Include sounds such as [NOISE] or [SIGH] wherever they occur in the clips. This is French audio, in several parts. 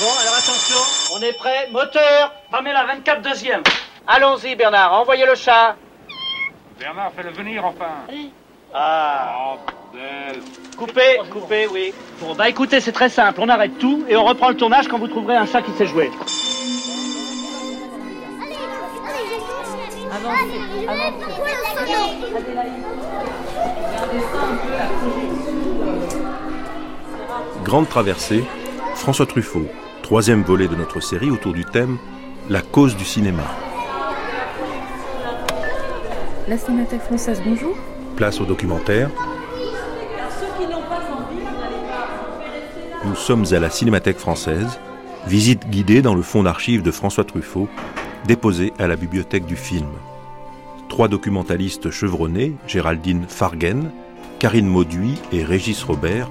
Bon, alors attention, on est prêt. Moteur, la 24 deuxième. Allons-y, Bernard, envoyez le chat. Bernard, fais-le venir enfin. Ah. Oh, bordel. Coupez, coupez, oui. Bon, bah écoutez, c'est très simple. On arrête tout et on reprend le tournage quand vous trouverez un chat qui sait jouer. Grande traversée, François Truffaut, troisième volet de notre série autour du thème La cause du cinéma. La Cinémathèque française, bonjour. Place au documentaire. Nous sommes à la Cinémathèque française, visite guidée dans le fonds d'archives de François Truffaut, déposé à la bibliothèque du film. Trois documentalistes chevronnés, Géraldine Fargen, Karine Mauduit et Régis Robert,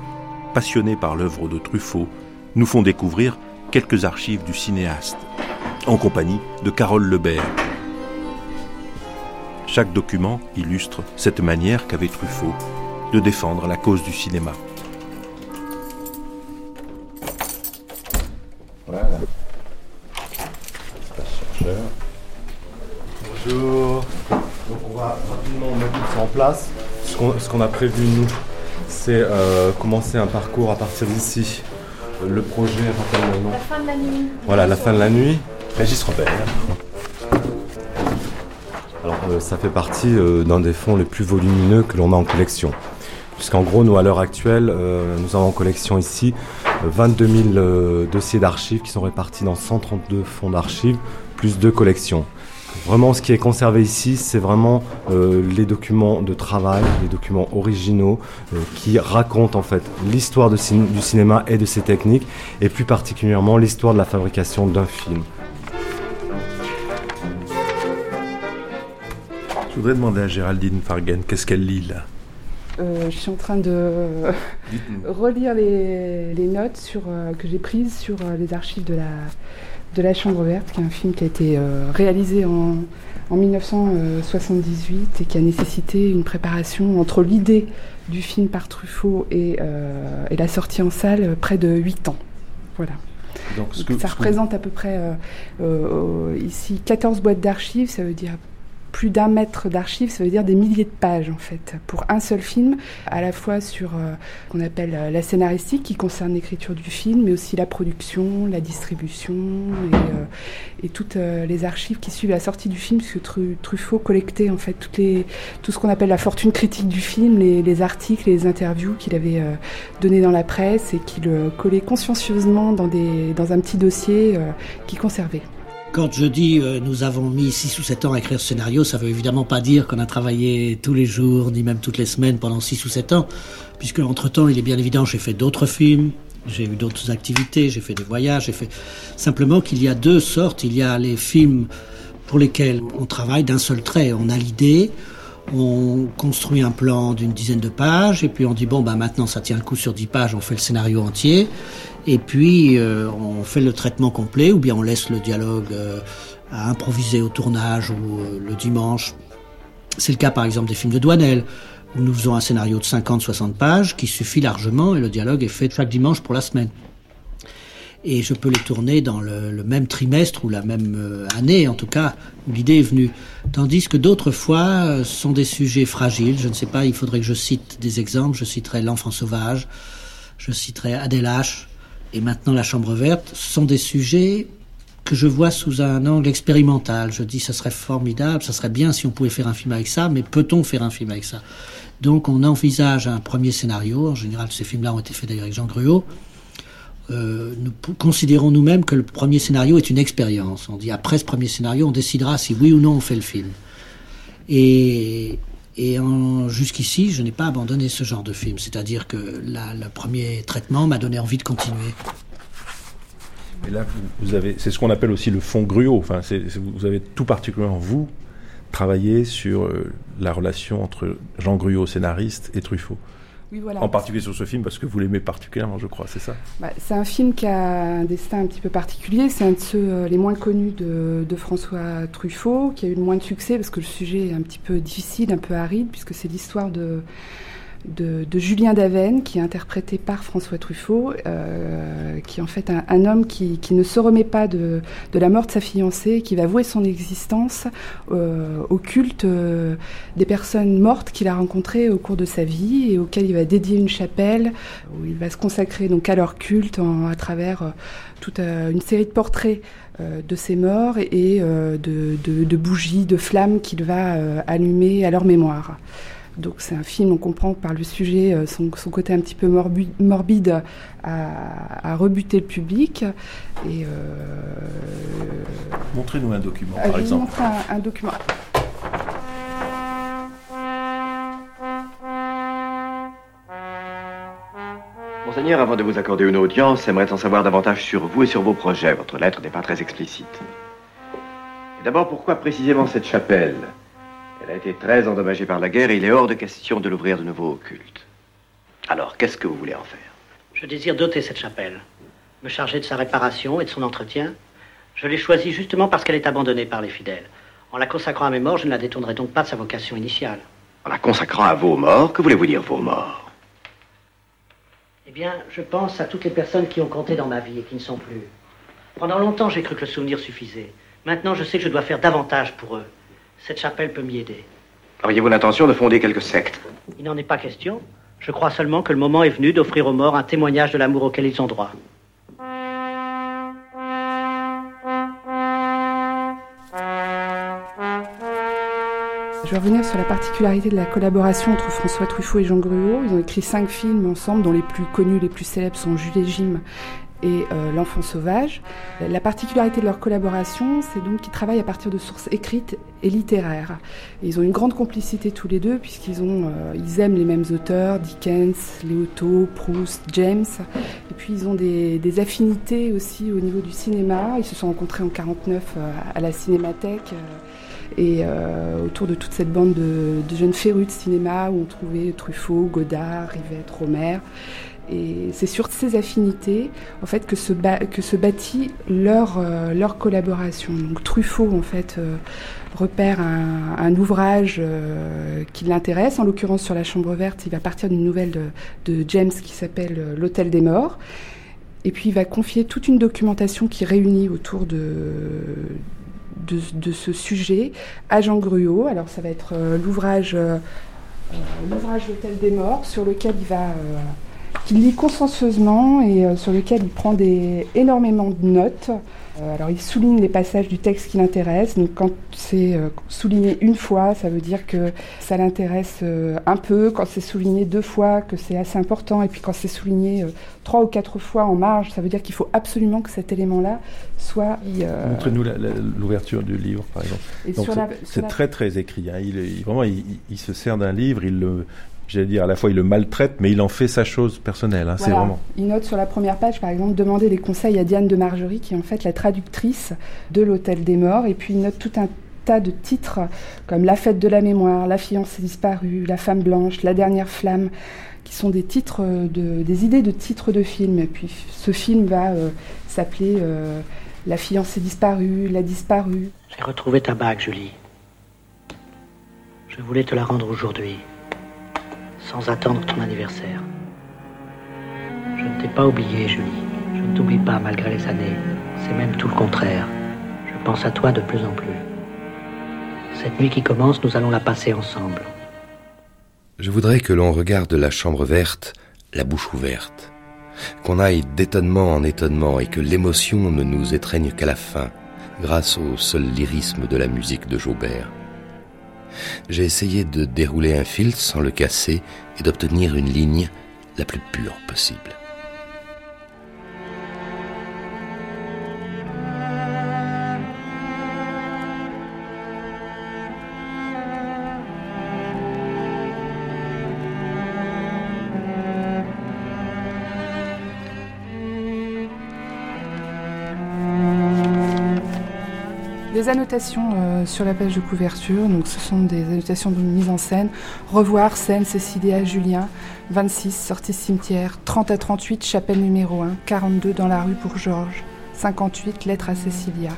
passionnés par l'œuvre de Truffaut, nous font découvrir quelques archives du cinéaste, en compagnie de Carole Lebert. Chaque document illustre cette manière qu'avait Truffaut de défendre la cause du cinéma. Voilà. Espace chercheur. Bonjour. Donc on va rapidement mettre tout ça en place. Ce qu'on ce qu'on a prévu nous, c'est euh, commencer un parcours à partir d'ici. Le projet, rappelle. La fin de la nuit. Voilà, la fin de la nuit. Régis Robert. Alors euh, ça fait partie euh, d'un des fonds les plus volumineux que l'on a en collection. Puisqu'en gros, nous à l'heure actuelle, euh, nous avons en collection ici euh, 22 000 euh, dossiers d'archives qui sont répartis dans 132 fonds d'archives, plus deux collections. Vraiment, ce qui est conservé ici, c'est vraiment euh, les documents de travail, les documents originaux euh, qui racontent en fait l'histoire cin- du cinéma et de ses techniques, et plus particulièrement l'histoire de la fabrication d'un film. Je voudrais demander à Géraldine Fargen qu'est-ce qu'elle lit là? Euh, je suis en train de [LAUGHS] relire les, les notes sur, euh, que j'ai prises sur euh, les archives de la, de la Chambre verte, qui est un film qui a été euh, réalisé en, en 1978 et qui a nécessité une préparation entre l'idée du film par Truffaut et, euh, et la sortie en salle euh, près de 8 ans. Voilà. Donc, ce Donc, que- ça ce que- représente à peu près euh, euh, euh, ici 14 boîtes d'archives, ça veut dire plus d'un mètre d'archives, ça veut dire des milliers de pages en fait, pour un seul film, à la fois sur euh, qu'on appelle euh, la scénaristique qui concerne l'écriture du film, mais aussi la production, la distribution et, euh, toutes euh, les archives qui suivent la sortie du film, puisque Tru- Truffaut collectait en fait tout ce qu'on appelle la fortune critique du film, les, les articles, les interviews qu'il avait donnés dans la presse et qu'il collait consciencieusement dans, dans un petit dossier qu'il conservait. Quand je dis euh, nous avons mis 6 ou 7 ans à écrire ce scénario, ça veut évidemment pas dire qu'on a travaillé tous les jours, ni même toutes les semaines pendant 6 ou 7 ans, puisque entre-temps, il est bien évident, j'ai fait d'autres films, j'ai eu d'autres activités, j'ai fait des voyages, j'ai fait... Simplement qu'il y a deux sortes, il y a les films pour lesquels on travaille d'un seul trait, on a l'idée, on construit un plan d'une dizaine de pages, et puis on dit, bon, bah maintenant ça tient le coup sur 10 pages, on fait le scénario entier, et puis euh, on fait le traitement complet, ou bien on laisse le dialogue euh, à improviser au tournage ou euh, le dimanche. C'est le cas par exemple des films de Douanel, où nous faisons un scénario de 50-60 pages qui suffit largement, et le dialogue est fait chaque dimanche pour la semaine. Et je peux les tourner dans le, même trimestre ou la même année, en tout cas, où l'idée est venue. Tandis que d'autres fois euh, sont des sujets fragiles. Je ne sais pas, il faudrait que je cite des exemples. Je citerai L'enfant sauvage, je citerai Adèle et maintenant La Chambre verte. Sont des sujets que je vois sous un angle expérimental. Je dis, ça serait formidable, ça serait bien si on pouvait faire un film avec ça, mais peut-on faire un film avec ça? Donc on envisage un premier scénario. En général, ces films-là ont été faits d'ailleurs avec Jean Gruau. Euh, nous considérons nous-mêmes que le premier scénario est une expérience. On dit après ce premier scénario, on décidera si oui ou non on fait le film. Et jusqu'ici, je n'ai pas abandonné ce genre de film. C'est-à-dire que la- le premier traitement m'a donné envie de continuer. Et là, vous, avez, c'est ce qu'on appelle aussi le fond gruau. Enfin, vous avez tout particulièrement vous travaillé sur euh, la relation entre Jean Gruau, scénariste, et Truffaut. Oui, voilà. En particulier sur ce film parce que vous l'aimez particulièrement, je crois, c'est ça? Bah, c'est un film qui a un destin un petit peu particulier. C'est un de ceux euh, les moins connus de, de François Truffaut, qui a eu le moins de succès parce que le sujet est un petit peu difficile, un peu aride, puisque c'est l'histoire de, de, Julien Daven, qui est interprété par François Truffaut, euh, qui est en fait un, homme qui, ne se remet pas de, la mort de sa fiancée, qui va vouer son existence euh, au culte euh, des personnes mortes qu'il a rencontrées au cours de sa vie et auxquelles il va dédier une chapelle, où il va se consacrer donc à leur culte à travers toute une série de portraits de ces morts et de, de, bougies, de flammes qu'il va allumer à leur mémoire. Donc c'est un film, on comprend par le sujet euh, son, côté un petit peu morbide, à, rebuter le public. Et euh, Montrez-nous un document, euh, par exemple. Je un, un document. Monseigneur, avant de vous accorder une audience, j'aimerais en savoir davantage sur vous et sur vos projets. Votre lettre n'est pas très explicite. D'abord, pourquoi précisément cette chapelle? Elle a été très endommagée par la guerre et il est hors de question de l'ouvrir de nouveau au culte. Alors, qu'est-ce que vous voulez en faire? Je désire doter cette chapelle, me charger de sa réparation et de son entretien. Je l'ai choisie justement parce qu'elle est abandonnée par les fidèles. En la consacrant à mes morts, je ne la détournerai donc pas de sa vocation initiale. En la consacrant à vos morts Que voulez-vous dire vos morts? Eh bien, je pense à toutes les personnes qui ont compté dans ma vie et qui ne sont plus. Pendant longtemps, j'ai cru que le souvenir suffisait. Maintenant, je sais que je dois faire davantage pour eux. Cette chapelle peut m'y aider. Auriez-vous l'intention de fonder quelques sectes Il n'en est pas question. Je crois seulement que le moment est venu d'offrir aux morts un témoignage de l'amour auquel ils ont droit. Je vais revenir sur la particularité de la collaboration entre François Truffaut et Jean Gruau. Ils ont écrit cinq films ensemble, dont les plus connus, les plus célèbres sont Jules et Jim et euh, L'enfant sauvage. La particularité de leur collaboration, c'est donc qu'ils travaillent à partir de sources écrites et littéraires. ils ont une grande complicité tous les deux puisqu'ils ont, euh, ils aiment les mêmes auteurs, Dickens, Léoto, Proust, James. Et puis ils ont des, affinités aussi au niveau du cinéma. Ils se sont rencontrés en 49 euh, à la Cinémathèque. et autour de toute cette bande de, de jeunes férus de cinéma où on trouvait Truffaut, Godard, Rivette, Romer. Et c'est sur ces affinités en fait que se, bâtit leur, euh, collaboration. Truffaut en fait euh, repère un, ouvrage euh, qui l'intéresse. En l'occurrence sur la Chambre verte, il va partir d'une nouvelle de, James qui s'appelle L'Hôtel des Morts. Et puis il va confier toute une documentation qui réunit autour de, ce sujet à Jean Gruau. Alors ça va être l'ouvrage L'Hôtel des Morts sur lequel il va qu'il lit consciencieusement et euh, sur lequel il prend des, énormément de notes. Euh, alors il souligne les passages du texte qui l'intéressent. Donc quand c'est euh, souligné une fois, ça veut dire que ça l'intéresse un peu. Quand c'est souligné deux fois, que c'est assez important. Et puis quand c'est souligné trois ou quatre fois en marge, ça veut dire qu'il faut absolument que cet élement-là soit. Montrez-nous l'ouverture du livre, par exemple. C'est très très écrit. Hein. Il, vraiment, il, il, se sert d'un livre, il le j'allais dire, à la fois il le maltraite, mais il en fait sa chose personnelle. Hein, C'est vraiment. Il note sur la première page, par exemple, demander des conseils à Diane de Margerie, qui est en fait la traductrice de l'Hôtel des Morts, et puis il note tout un tas de titres comme La fête de la mémoire, La fiancée disparue, La femme blanche, La dernière flamme, qui sont des titres, de, des idées de titres de films. Et puis ce film va euh, s'appeler euh, La fiancée disparue, La disparue. J'ai retrouvé ta bague, Julie. Je voulais te la rendre aujourd'hui sans attendre ton anniversaire. Je ne t'ai pas oublié, Julie. Je ne t'oublie pas malgré les années. C'est même tout le contraire. Je pense à toi de plus en plus. Cette nuit qui commence, nous allons la passer ensemble. Je voudrais que l'on regarde la chambre verte, la bouche ouverte, qu'on aille d'étonnement en étonnement et que l'émotion ne nous étreigne qu'à la fin, grâce au seul lyrisme de la musique de Jaubert. J'ai essayé de dérouler un fil sans le casser et d'obtenir une ligne la plus pure possible. Des annotations euh, sur la page de couverture. Donc, ce sont des annotations de mise en scène. Revoir scène Cécilia Julien, 26, sortie cimetière, 30 à 38, chapelle numéro 1, 42 dans la rue pour Georges, 58, lettre à Cécilia.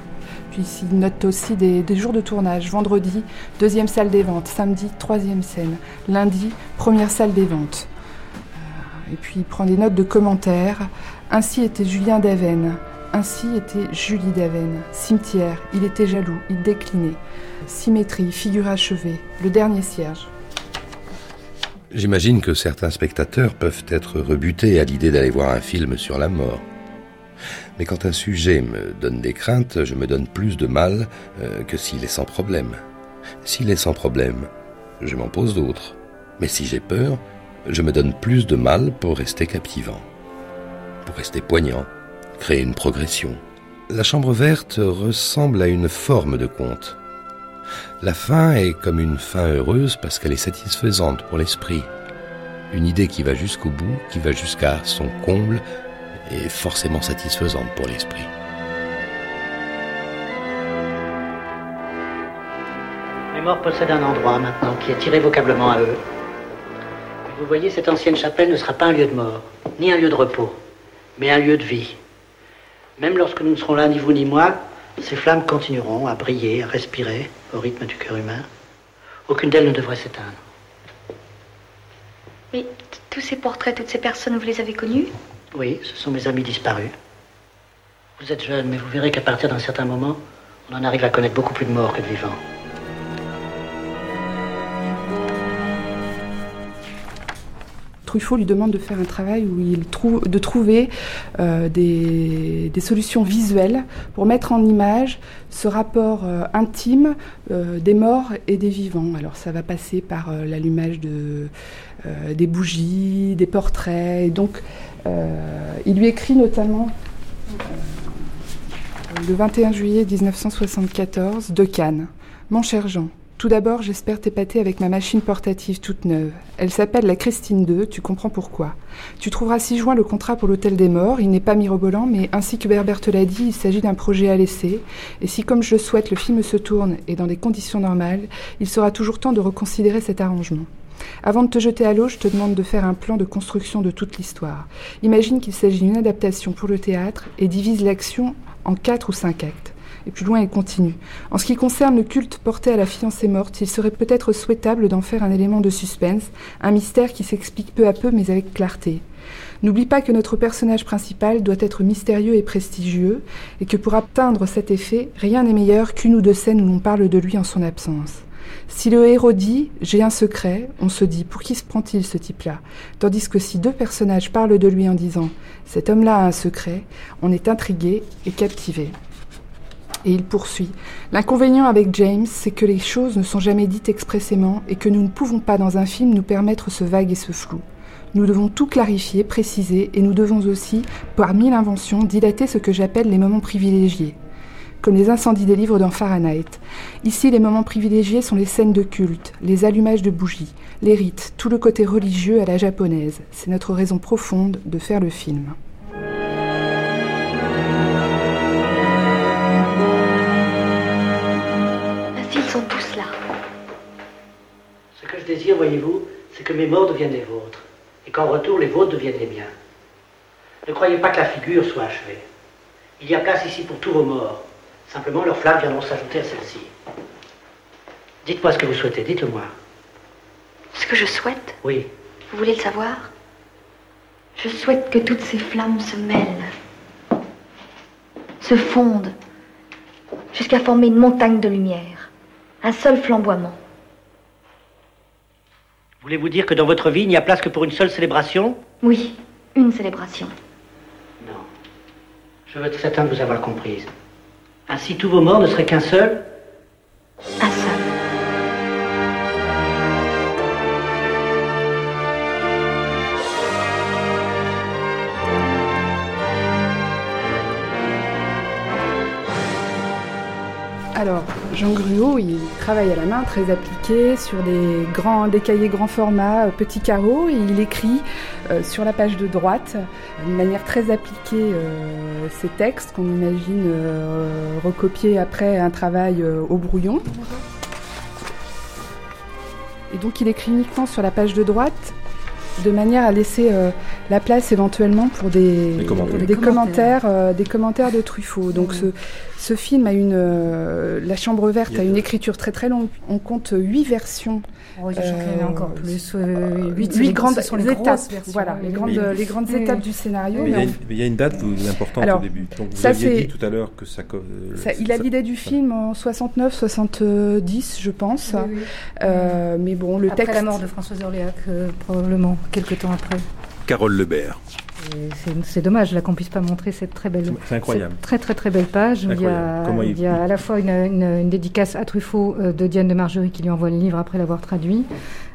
Puis il note aussi des, jours de tournage. Vendredi, deuxième salle des ventes. Samedi, troisième scène. Lundi, première salle des ventes. Et puis il prend des notes de commentaires. Ainsi était Julien Daven. Ainsi était Julie Daven. Cimetière, il était jaloux, il déclinait. Symétrie, figure achevée, le dernier cierge. J'imagine que certains spectateurs peuvent être rebutés à l'idée d'aller voir un film sur la mort. Mais quand un sujet me donne des craintes, je me donne plus de mal euh, que s'il est sans problème. S'il est sans problème, je m'en pose d'autres. Mais si j'ai peur, je me donne plus de mal pour rester captivant, pour rester poignant, créer une progression. La chambre verte ressemble à une forme de conte. La fin est comme une fin heureuse parce qu'elle est satisfaisante pour l'esprit. Une idée qui va jusqu'au bout, qui va jusqu'à son comble, est forcément satisfaisante pour l'esprit. Les morts possèdent un endroit maintenant qui est irrévocablement à eux. Vous voyez, cette ancienne chapelle ne sera pas un lieu de mort, ni un lieu de repos, mais un lieu de vie. Même lorsque nous ne serons là, ni vous ni moi, ces flammes continueront à briller, à respirer au rythme du cœur humain. Aucune d'elles ne devrait s'éteindre. Mais tous ces portraits, toutes ces personnes, vous les avez connues Oui, ce sont mes amis disparus. Vous êtes jeune, mais vous verrez qu'à partir d'un certain moment, on en arrive à connaître beaucoup plus de morts que de vivants. Truffaut lui demande de faire un travail où il trouve, de trouver euh, des, solutions visuelles pour mettre en image ce rapport euh, intime euh, des morts et des vivants. Alors ça va passer par l'allumage de, des bougies, des portraits. Et donc il lui écrit notamment le 21 juillet 1974 de Cannes. Mon cher Jean, tout d'abord, j'espère t'épater avec ma machine portative toute neuve. Elle s'appelle la Christine II, tu comprends pourquoi. Tu trouveras si juin le contrat pour l'Hôtel des Morts, il n'est pas mirobolant, mais ainsi que Berbert te l'a dit, il s'agit d'un projet à laisser. Et si, comme je le souhaite, le film se tourne et dans des conditions normales, il sera toujours temps de reconsidérer cet arrangement. Avant de te jeter à l'eau, je te demande de faire un plan de construction de toute l'histoire. Imagine qu'il s'agit d'une adaptation pour le théâtre et divise l'action en quatre ou cinq actes. Et plus loin, il continue. En ce qui concerne le culte porté à la fiancée morte, il serait peut-être souhaitable d'en faire un élément de suspense, un mystère qui s'explique peu à peu mais avec clarté. N'oublie pas que notre personnage principal doit être mystérieux et prestigieux, et que pour atteindre cet effet, rien n'est meilleur qu'une ou deux scènes où l'on parle de lui en son absence. Si le héros dit J'ai un secret, on se dit Pour qui se prend-il ce type-là? Tandis que si deux personnages parlent de lui en disant Cet homme-là a un secret, on est intrigué et captivé. Et il poursuit. L'inconvénient avec James, c'est que les choses ne sont jamais dites expressément et que nous ne pouvons pas dans un film nous permettre ce vague et ce flou. Nous devons tout clarifier, préciser, et nous devons aussi, par mille inventions, dilater ce que j'appelle les moments privilégiés. Comme les incendies des livres dans Fahrenheit. Ici, les moments privilégiés sont les scènes de culte, les allumages de bougies, les rites, tout le côté religieux à la japonaise. C'est notre raison profonde de faire le film. Désir, voyez-vous, c'est que mes morts deviennent les vôtres, et qu'en retour, les vôtres deviennent les miens. Ne croyez pas que la figure soit achevée. Il y a place ici pour tous vos morts. Simplement, leurs flammes viendront s'ajouter à celle-ci. Dites-moi ce que vous souhaitez, dites-le-moi. Ce que je souhaite Oui. Vous voulez le savoir Je souhaite que toutes ces flammes se mêlent, se fondent, jusqu'à former une montagne de lumière, un seul flamboiement. Voulez-vous dire que dans votre vie, il n'y a place que pour une seule célébration Oui, une célébration. Non. Je veux être certain de vous avoir comprise. Ainsi, tous vos morts ne seraient qu'un seul Un seul. Alors, Jean Gruau, il travaille à la main, très appliqué, sur des, grands, des cahiers grand format, euh, petits carreaux, et il écrit euh, sur la page de droite, d'une manière très appliquée, euh, ces textes qu'on imagine euh, recopier après un travail euh, au brouillon. Et donc il écrit uniquement sur la page de droite de manière à laisser euh, la place éventuellement pour des, Des commentaires. des commentaires, euh, des commentaires de Truffaut. Donc Oui. ce, ce film a une, euh, la Chambre verte a une écriture très très longue. On compte huit versions. Oh, je crois qu'il y en a encore plus. euh, huit, huit les- grandes sont les étapes. grosses versions. Voilà, les grandes, les grandes étapes du scénario. Mais il y, a mais une, mais il y a une date vous- importante Alors, au début. Donc vous ça, aviez c'est- dit tout à l'heure que ça. euh, Ça, il a l'idée du film en 69, 70, je pense. Oui, oui. Euh, mais bon, le Après texte. la mort de Françoise Orléac, euh, probablement, quelques temps après. Carole Lebert. C'est- dommage là qu'on puisse pas montrer cette très belle, C'est incroyable. cette très très très belle page. où Il y a, Comment il- il y a à la fois une, une- une dédicace à Truffaut euh, de Diane de Margerie qui lui envoie le livre après l'avoir traduit.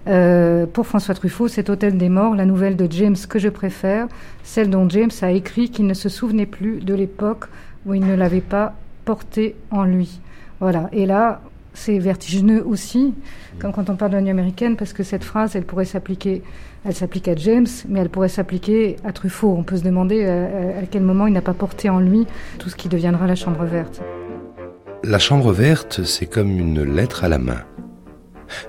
Euh, pour François Truffaut, cet Hôtel des Morts, la nouvelle de James que je préfère, celle dont James a écrit qu'il ne se souvenait plus de l'époque où il ne l'avait pas portée en lui. Voilà. Et là, c'est vertigineux aussi, comme quand on parle de la nuit américaine, parce que cette phrase, elle pourrait s'appliquer, elle s'applique à James, mais elle pourrait s'appliquer à Truffaut. On peut se demander euh, à, à quel moment il n'a pas porté en lui tout ce qui deviendra la Chambre verte. La chambre verte, c'est comme une lettre à la main.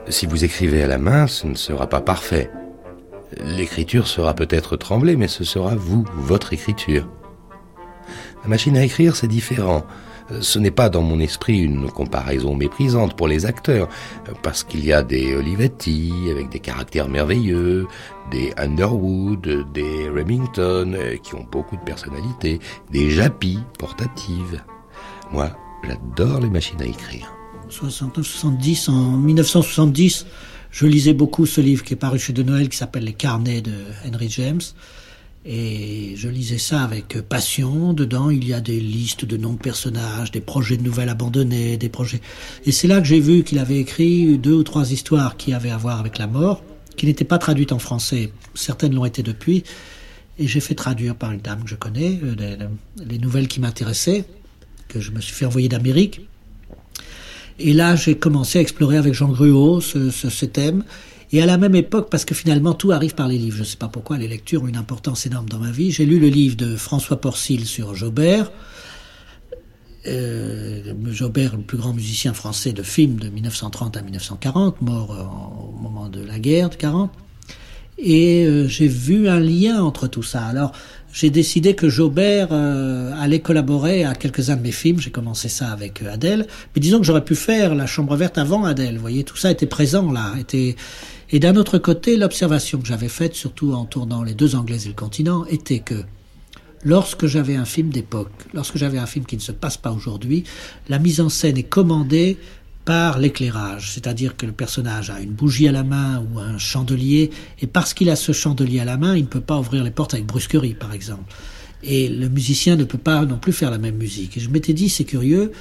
Si vous écrivez à la main, ce ne sera pas parfait. L'écriture sera peut-être tremblée, mais ce sera vous, votre écriture. La machine à écrire, c'est différent. Euh, Ce n'est pas dans mon esprit une comparaison méprisante pour les acteurs, euh, parce qu'il y a des Olivetti avec des caractères merveilleux, des Underwood, des Remington euh, qui ont beaucoup de personnalité, des Japy portatives. Moi, j'adore les machines à écrire. 69, 70, en 1970, je lisais beaucoup ce livre qui est paru chez De Noël qui s'appelle Les carnets de Henry James. Et je lisais ça avec passion. Dedans, il y a des listes de noms de personnages, des projets de nouvelles abandonnés, des projets. Et c'est là que j'ai vu qu'il avait écrit deux ou trois histoires qui avaient à voir avec la mort, qui n'étaient pas traduites en français. Certaines l'ont été depuis. Et j'ai fait traduire par une dame que je connais euh, les, les nouvelles qui m'intéressaient, que je me suis fait envoyer d'Amérique. Et là, j'ai commencé à explorer avec Jean Gruau ce thème. Et à la même époque, parce que finalement tout arrive par les livres, je ne sais pas pourquoi, les lectures ont une importance énorme dans ma vie, j'ai lu le livre de François Porcil sur Jobert. Euh, le plus grand musicien français de film de 1930 à 1940, mort euh, au moment de la guerre de 40. Et euh, j'ai vu un lien entre tout ça. Alors, j'ai décidé que Jobert euh, allait collaborer à quelques-uns de mes films. J'ai commencé ça avec euh, Adèle. Mais disons que j'aurais pu faire La Chambre verte avant Adèle. Vous voyez, tout ça était présent là. Et d'un autre côté, l'observation que j'avais faite, surtout en tournant Les Deux Anglaises et le continent, était que lorsque j'avais un film d'époque, lorsque j'avais un film qui ne se passe pas aujourd'hui, la mise en scène est commandée par l'éclairage, c'est-à-dire que le personnage a une bougie à la main ou un chandelier, et parce qu'il a ce chandelier à la main, il ne peut pas ouvrir les portes avec brusquerie, par exemple. Et le musicien ne peut pas non plus faire la même musique. Et je m'étais dit, c'est curieux,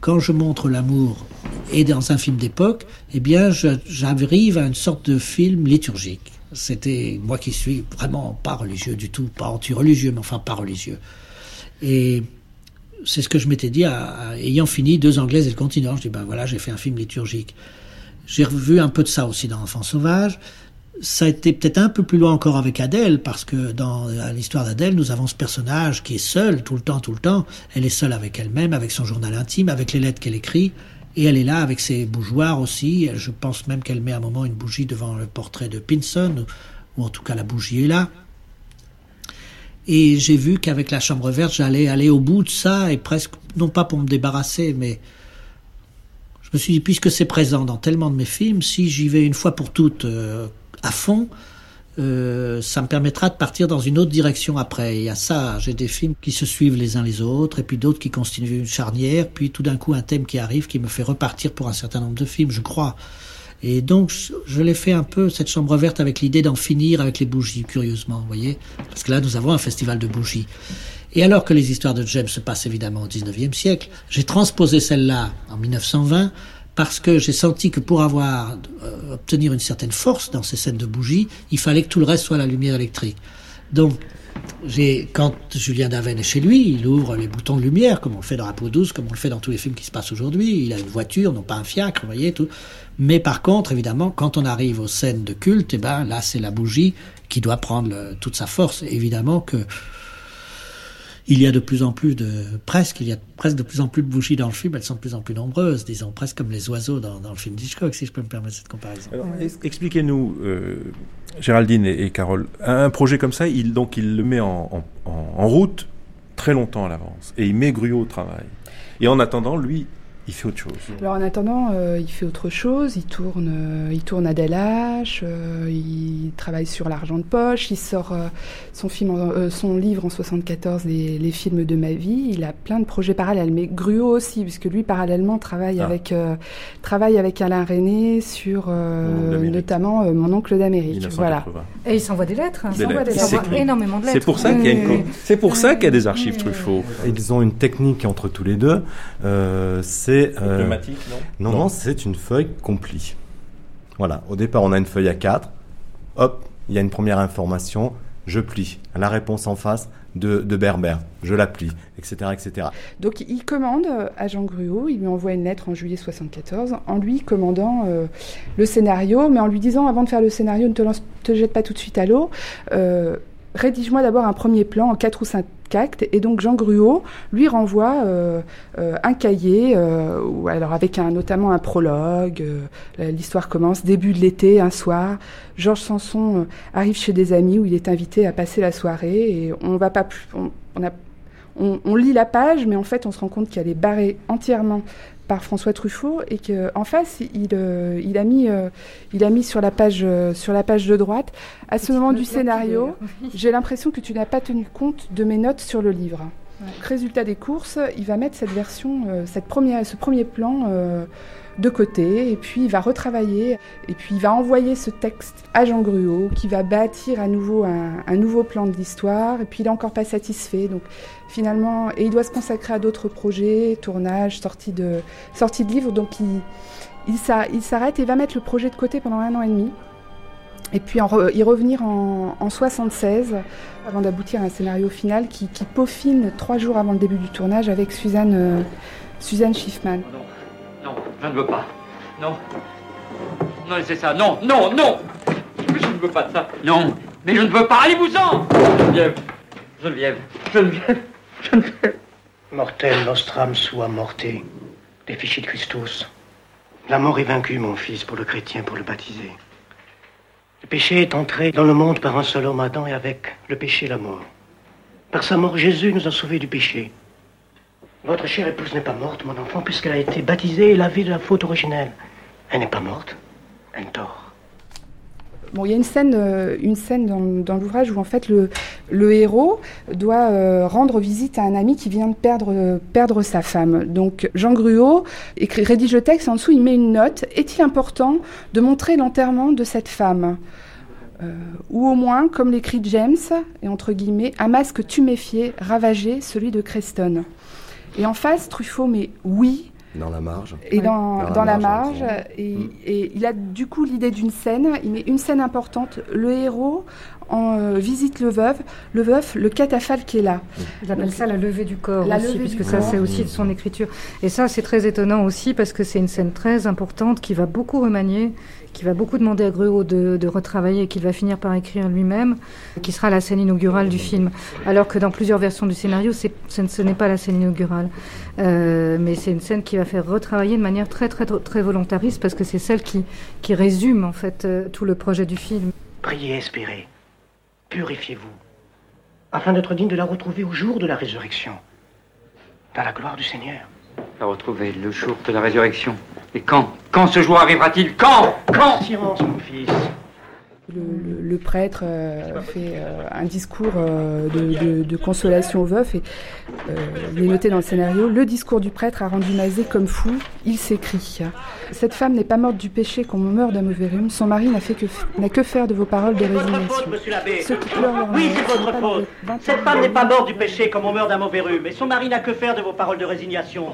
quand je montre l'amour et dans un film d'époque, eh bien, j'arrive à une sorte de film liturgique. C'était moi qui suis vraiment pas religieux du tout, pas anti-religieux, mais enfin pas religieux. Et c'est ce que je m'étais dit, ayant fini Deux Anglaises et le continent. Je dis, ben voilà, j'ai fait un film liturgique. J'ai revu un peu de ça aussi dans Enfants sauvages. Ça a été peut-être un peu plus loin encore avec Adèle, parce que dans l'histoire d'Adèle, nous avons ce personnage qui est seul tout le temps, tout le temps. Elle est seule avec elle-même, avec son journal intime, avec les lettres qu'elle écrit. Et elle est là avec ses bougeoirs aussi. Je pense même qu'elle met à un moment une bougie devant le portrait de Pinson, ou en tout cas la bougie est là. Et j'ai vu qu'avec la chambre verte, j'allais aller au bout de ça, et presque, non pas pour me débarrasser, mais je me suis dit, puisque c'est présent dans tellement de mes films, si j'y vais une fois pour toutes euh, à fond, euh, ça me permettra de partir dans une autre direction après. Et à ça, j'ai des films qui se suivent les uns les autres, et puis d'autres qui constituent une charnière, puis tout d'un coup un thème qui arrive qui me fait repartir pour un certain nombre de films, je crois. Et donc, je, l'ai fait un peu, cette chambre verte, avec l'idée d'en finir avec les bougies, curieusement, vous voyez Parce que là, nous avons un festival de bougies. Et alors que les histoires de James se passent évidemment au 19e siècle, j'ai transposé celle-là en 1920 parce que j'ai senti que pour avoir euh, obtenir une certaine force dans ces scènes de bougies, il fallait que tout le reste soit la lumière électrique. Donc, quand Julien Daven est chez lui, il ouvre les boutons de lumière, comme on le fait dans La peau douce, comme on le fait dans tous les films qui se passent aujourd'hui. Il a une voiture, non pas un fiacre, vous voyez. Mais par contre, évidemment, quand on arrive aux scènes de culte, eh ben, là, c'est la bougie qui doit prendre toute sa force. Évidemment que il y a de plus en plus de presque, il y a presque de plus en plus de bougies dans le film. Elles sont de plus en plus nombreuses, disons presque comme les oiseaux dans, le film d'Hitchcock, si je peux me permettre cette comparaison. Expliquez-nous, euh, Géraldine et, Carole, un projet comme ça, il donc il le met en, route très longtemps à l'avance et il met Gruau au travail. Et en attendant, lui, il fait autre chose. Alors en attendant, euh, il fait autre chose. Il tourne, euh, il tourne à Delache. Euh, il travaille sur l'argent de poche. Il sort euh, son film, en- euh, son livre en 74, les, les films de ma vie. Il a plein de projets parallèles. Mais Gruau aussi, puisque lui parallèlement travaille Ah. avec euh, travaille avec Alain René sur euh, Mon oncle d'Amérique. notamment euh, Mon oncle d'Amérique. Voilà. 1980. Et il s'envoie des lettres. hein. Des Il s'envoie des- énormément de lettres. C'est pour ça qu'il y a une Oui, co- c'est pour ça qu'il y a des archives Truffaut. Ils ont une technique entre tous les deux. euh, c'est euh, non? Non, Non. non, c'est une feuille qu'on plie. Voilà. Au départ, on a une feuille à 4. Hop, il y a une première information. Je plie. La réponse en face de, de Berbère. Je la plie, etc., etc. Donc il commande euh, à Jean Gruau, il lui envoie une lettre en juillet 74, en lui commandant euh, le scénario, mais en lui disant avant de faire le scénario, ne te, lance, te jette pas tout de suite à l'eau. euh, Rédige-moi d'abord un premier plan en quatre ou cinq actes, et donc Jean Gruau lui renvoie euh, euh, un cahier, euh, alors avec notamment un prologue. L'histoire commence début de l'été, un soir. Georges Sanson arrive chez des amis où il est invité à passer la soirée, et on va pas plus, on lit la page, mais en fait, on se rend compte qu'elle est barrée entièrement par François Truffaut et qu'en face, il, euh, il, a mis, euh, il a mis sur la page, euh, sur la page de droite, à ce moment du scénario, [LAUGHS] j'ai l'impression que tu n'as pas tenu compte de mes notes sur le livre. Résultat des courses, il va mettre cette version, cette première, ce premier plan de côté, et puis il va retravailler, et puis il va envoyer ce texte à Jean Gruau, qui va bâtir à nouveau un, nouveau plan de l'histoire, et puis il est encore pas satisfait, donc finalement, et il doit se consacrer à d'autres projets, tournage, sortie de, sortie de livre, donc il, il s'a- il s'arrête et va mettre le projet de côté pendant un an et demi. Et puis y revenir en, en 76, avant d'aboutir à un scénario final qui, qui peaufine trois jours avant le début du tournage avec Suzanne, euh, Suzanne Schiffman. Non, je ne veux pas. Non. Non, laissez ça. Non, non, non Je ne veux pas de ça. Non, mais je ne veux pas. Allez-vous-en Geneviève. Geneviève. Geneviève. Geneviève. Mortel nostram sua morte, déficit Christus. La mort est vaincue, mon fils, pour le chrétien, pour le baptisé. Le péché est entré dans le monde par un seul homme, Adam, et avec le péché, la mort. Par sa mort, Jésus nous a sauvés du péché. Votre chère épouse n'est pas morte, mon enfant, puisqu'elle a été baptisée et lavée de la faute originelle. Elle n'est pas morte, elle dort. Bon, il y a une scène, euh, dans, l'ouvrage où en fait le, héros doit euh, rendre visite à un ami qui vient de perdre, sa femme. Donc Jean Gruau écrit, rédige le texte, en dessous il met une note. Est-il important de montrer l'enterrement de cette femme? Euh, Ou au moins, comme l'écrit James, et entre guillemets, un masque tuméfié, ravagé, celui de Creston. Et en face, Truffaut met oui, Dans la marge. et dans, dans la marge, en et, et il a du coup l'idée d'une scène, il met une scène importante, le héros en, euh, visite le veuf, le veuf, le catafalque est là. Il appelle ça la levée du corps La aussi, levée puisque du ça c'est aussi de son écriture. Et ça c'est très étonnant aussi parce que c'est une scène très importante qui va beaucoup remanier, qui va beaucoup demander à Gruau de, retravailler et qu'il va finir par écrire lui-même, qui sera la scène inaugurale du film. Alors que dans plusieurs versions du scénario, ce n'est pas la scène inaugurale. Euh, mais c'est une scène qui va faire retravailler de manière très très très volontariste parce que c'est celle qui, qui résume en fait euh, tout le projet du film. Priez, espérez. Purifiez-vous, afin d'être digne de la retrouver au jour de la résurrection, dans la gloire du Seigneur. La retrouver le jour de la résurrection. Et quand Quand ce jour arrivera-t-il? Quand? Quand? Mon fils. Le, prêtre euh, fait euh, un discours euh, de, de- de consolation au veuf et il est noté dans le scénario Le discours du prêtre a rendu Mazet comme fou. Il s'écrit Cette femme n'est pas morte du péché comme on meurt d'un mauvais rhume. Son mari n'a fait que f- n'a que faire de vos paroles de C'est votre résignation. faute, monsieur l'abbé. Ceux qui pleurent leur Oui, c'est votre faute. Cette femme n'est pas morte du péché comme on meurt d'un mauvais rhume. Et son mari n'a que faire de vos paroles de résignation.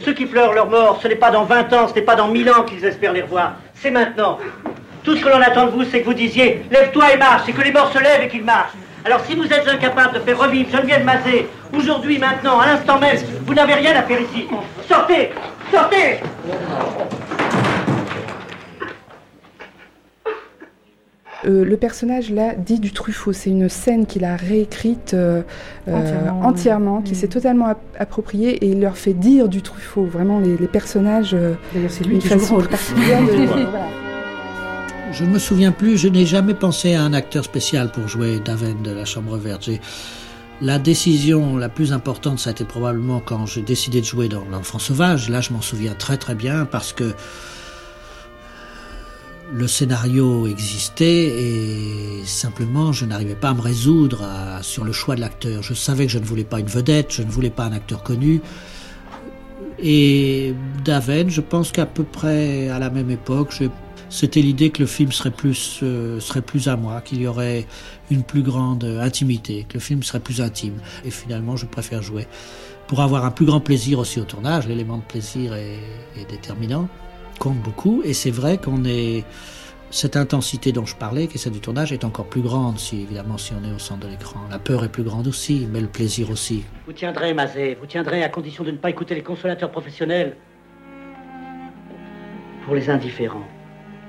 Ceux qui pleurent leur mort, ce n'est pas dans 20 ans, ce n'est pas dans 1000 ans qu'ils espèrent les revoir. C'est maintenant. Tout ce que l'on attend de vous, c'est que vous disiez Lève-toi et marche, et que les morts se lèvent et qu'ils marchent. Alors si vous êtes incapable de faire revivre Geneviève Mazet, aujourd'hui, maintenant, à l'instant même, vous n'avez rien à faire ici. Sortez Sortez Euh, le personnage là dit du Truffaut. C'est une scène qu'il a réécrite euh, euh, Entièrement, oui. qui s'est totalement ap- appropriée et il leur fait dire du Truffaut. Vraiment, les, les personnages. euh, D'ailleurs, c'est lui qui joue le [LAUGHS] Je ne me souviens plus, je n'ai jamais pensé à un acteur spécial pour jouer Daven de la Chambre Verte. La décision la plus importante, ça a été probablement quand j'ai décidé de jouer dans L'Enfant Sauvage. Là, je m'en souviens très très bien parce que le scénario existait et simplement je n'arrivais pas à me résoudre sur le choix de l'acteur. Je savais que je ne voulais pas une vedette, je ne voulais pas un acteur connu. Et Daven, je pense qu'à peu près à la même époque, j'ai- c'était l'idée que le film serait plus, euh, serait plus à moi, qu'il y aurait une plus grande euh, intimité, que le film serait plus intime. Et finalement, je préfère jouer. Pour avoir un plus grand plaisir aussi au tournage, l'élément de plaisir est, déterminant, compte beaucoup. Et c'est vrai qu'on est. Cette intensité dont je parlais, qui est celle du tournage, est encore plus grande, si évidemment, si on est au centre de l'écran. La peur est plus grande aussi, mais le plaisir aussi. Vous tiendrez, Mazet, vous tiendrez à condition de ne pas écouter les consolateurs professionnels. Pour les indifférents,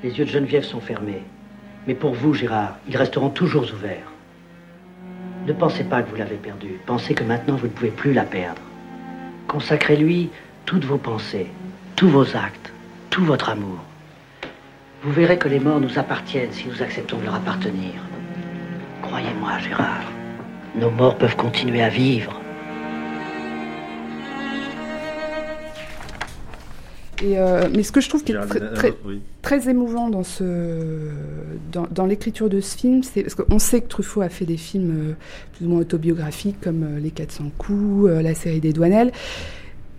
les yeux de Geneviève sont fermés. Mais pour vous, Gérard, ils resteront toujours ouverts. Ne pensez pas que vous l'avez perdue. Pensez que maintenant, vous ne pouvez plus la perdre. Consacrez-lui toutes vos pensées, tous vos actes, tout votre amour. Vous verrez que les morts nous appartiennent si nous acceptons de leur appartenir. Croyez-moi, Gérard, nos morts peuvent continuer à vivre. Et, euh, mais ce que je trouve qui est très, très, oui. très émouvant dans, ce, dans, dans l'écriture de ce film, c'est parce qu'on sait que Truffaut a fait des films euh, plus ou moins autobiographiques comme euh, Les 400 coups, la série des Douanelles.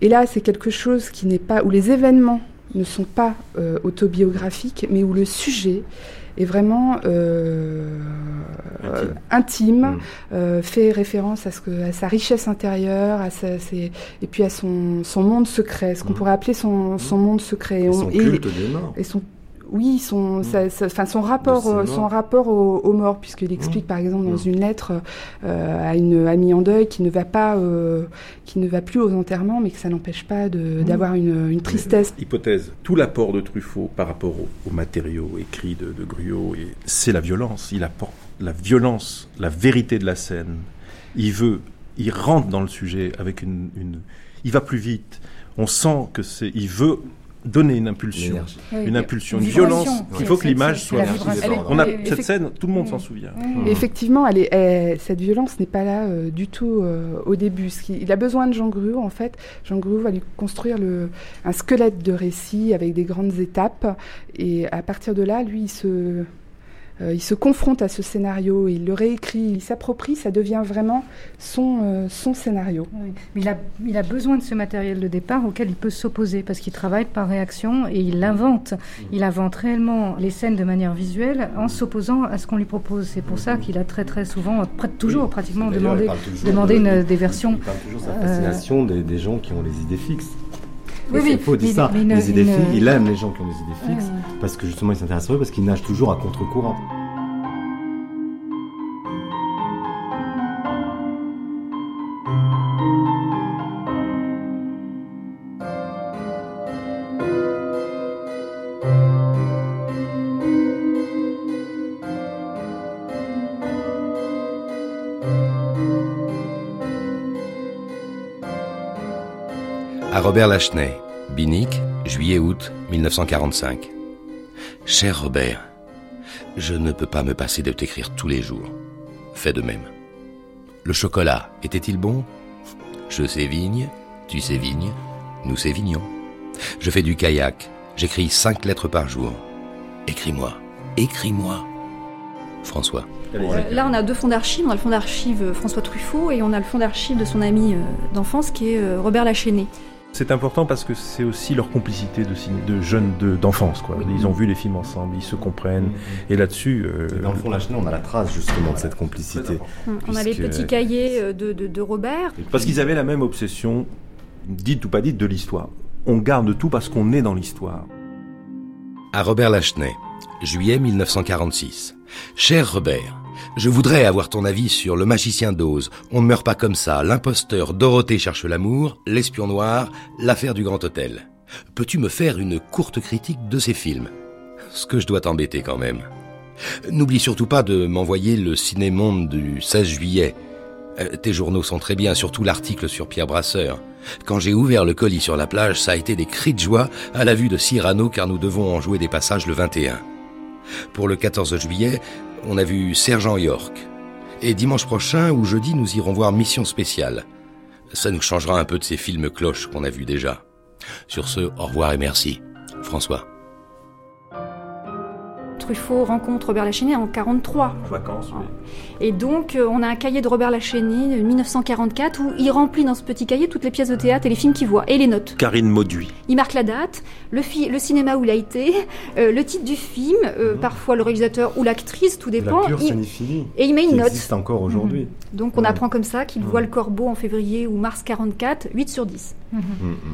Et là, c'est quelque chose qui n'est pas où les événements ne sont pas autobiographiques, mais où le sujet est vraiment euh, euh, intime, euh, fait référence à, ce que, à sa richesse intérieure, à sa, ses- et puis à son, son monde secret, ce qu'on pourrait appeler son, son monde secret. Et on- son culte des morts. Et son, oui, son, sa- sa- enfin, son rapport, euh, son rapport aux, aux morts, puisqu'il explique par exemple dans une lettre euh, à une amie en deuil qui ne va pas, euh, qui ne va plus aux enterrements, mais que ça n'empêche pas de- d'avoir une, une tristesse. Hypothèse. Tout l'apport de Truffaut par rapport aux, aux matériaux écrits de, de Gruot, c'est la violence. Il apporte la violence, la vérité de la scène. Il veut, il rentre dans le sujet avec une, une- il va plus vite. On sent que c'est, il veut donner une impulsion. Oui, une impulsion, une violence. Ouais. Il faut que l'image soit. On a cette scène, tout le monde s'en souvient. Et Effectivement, elle est, elle- cette violence n'est pas là euh, du tout euh, au début. Ce qui- il a besoin de Jean Gruot, en fait. Jean Gruot va lui construire le, un squelette de récit avec des grandes étapes. Et à partir de là, lui, il se, il se confronte à ce scénario, il le réécrit, il s'approprie, ça devient vraiment son, euh, son scénario. Oui. Mais il a, il a besoin de ce matériel de départ auquel il peut s'opposer parce qu'il travaille par réaction et il l'invente. Il invente réellement les scènes de manière visuelle en s'opposant à ce qu'on lui propose. C'est pour ça qu'il a très très souvent, toujours pratiquement, demandé, demandé de- une, des versions. Il parle toujours de sa euh, fascination des, des gens qui ont les idées fixes. Oui, Et oui, c'est faux, dit mais- ça. mais une- les idées une- fixes, il aime les gens qui ont des idées fixes Ouais. parce que justement il s'intéresse à eux parce qu'ils nagent toujours à contre-courant. Robert Lachenay, Binic, juillet-août 1945. Cher Robert, je ne peux pas me passer de t'écrire tous les jours. Fais de même. Le chocolat était-il bon? Je sévigne, tu sévignes, nous sévignons. Je fais du kayak, j'écris cinq lettres par jour. Écris-moi, écris-moi. François. Euh, Là, on a deux fonds d'archives. On a le fonds d'archives euh, François Truffaut et on a le fonds d'archives de son ami euh, d'enfance qui est Robert Lachenay. C'est important parce que c'est aussi leur complicité de, ciné- de jeunes de- d'enfance. quoi. Ils ont vu les films ensemble, ils se comprennent. Et là-dessus. euh, Dans le fond, Lachenay, on a la trace justement de cette complicité. On a les petits cahiers euh, de, de- de Robert. Parce qu'ils avaient la même obsession, dite ou pas dite, de l'histoire. On garde tout parce qu'on est dans l'histoire. À Robert Lachenay, juillet 1946. Cher Robert, je voudrais avoir ton avis sur Le Magicien d'Oz, On ne meurt pas comme ça, L'imposteur, Dorothée cherche l'amour, L'espion noir, L'affaire du Grand Hôtel. Peux-tu me faire une courte critique de ces films? Ce que je dois t'embêter quand même. N'oublie surtout pas de m'envoyer le cinémonde du 16 juillet. Euh, tes journaux sont très bien, surtout l'article sur Pierre Brasseur. Quand j'ai ouvert le colis sur la plage, ça a été des cris de joie à la vue de Cyrano car nous devons en jouer des passages le 21. Pour le 14 juillet, on a vu Sergent York. Et dimanche prochain ou jeudi, nous irons voir Mission Spéciale. Ça nous changera un peu de ces films cloches qu'on a vus déjà. Sur ce, au revoir et merci. François. Truffaut rencontre Robert Lachenay en 43. Vacances, oui. Et donc, euh, on a un cahier de Robert Lachenay de 1944 où il remplit dans ce petit cahier toutes les pièces de théâtre et les films qu'il voit et les notes. Karine Mauduit. Il marque la date, le, fi- le cinéma où il a été, [LAUGHS] euh, le titre du film, euh, parfois le réalisateur ou l'actrice, tout dépend. La Il-. Et il met une qui note. existe encore aujourd'hui. Donc on Ouais. apprend comme ça qu'il voit le corbeau en février ou mars 44, 8 sur 10.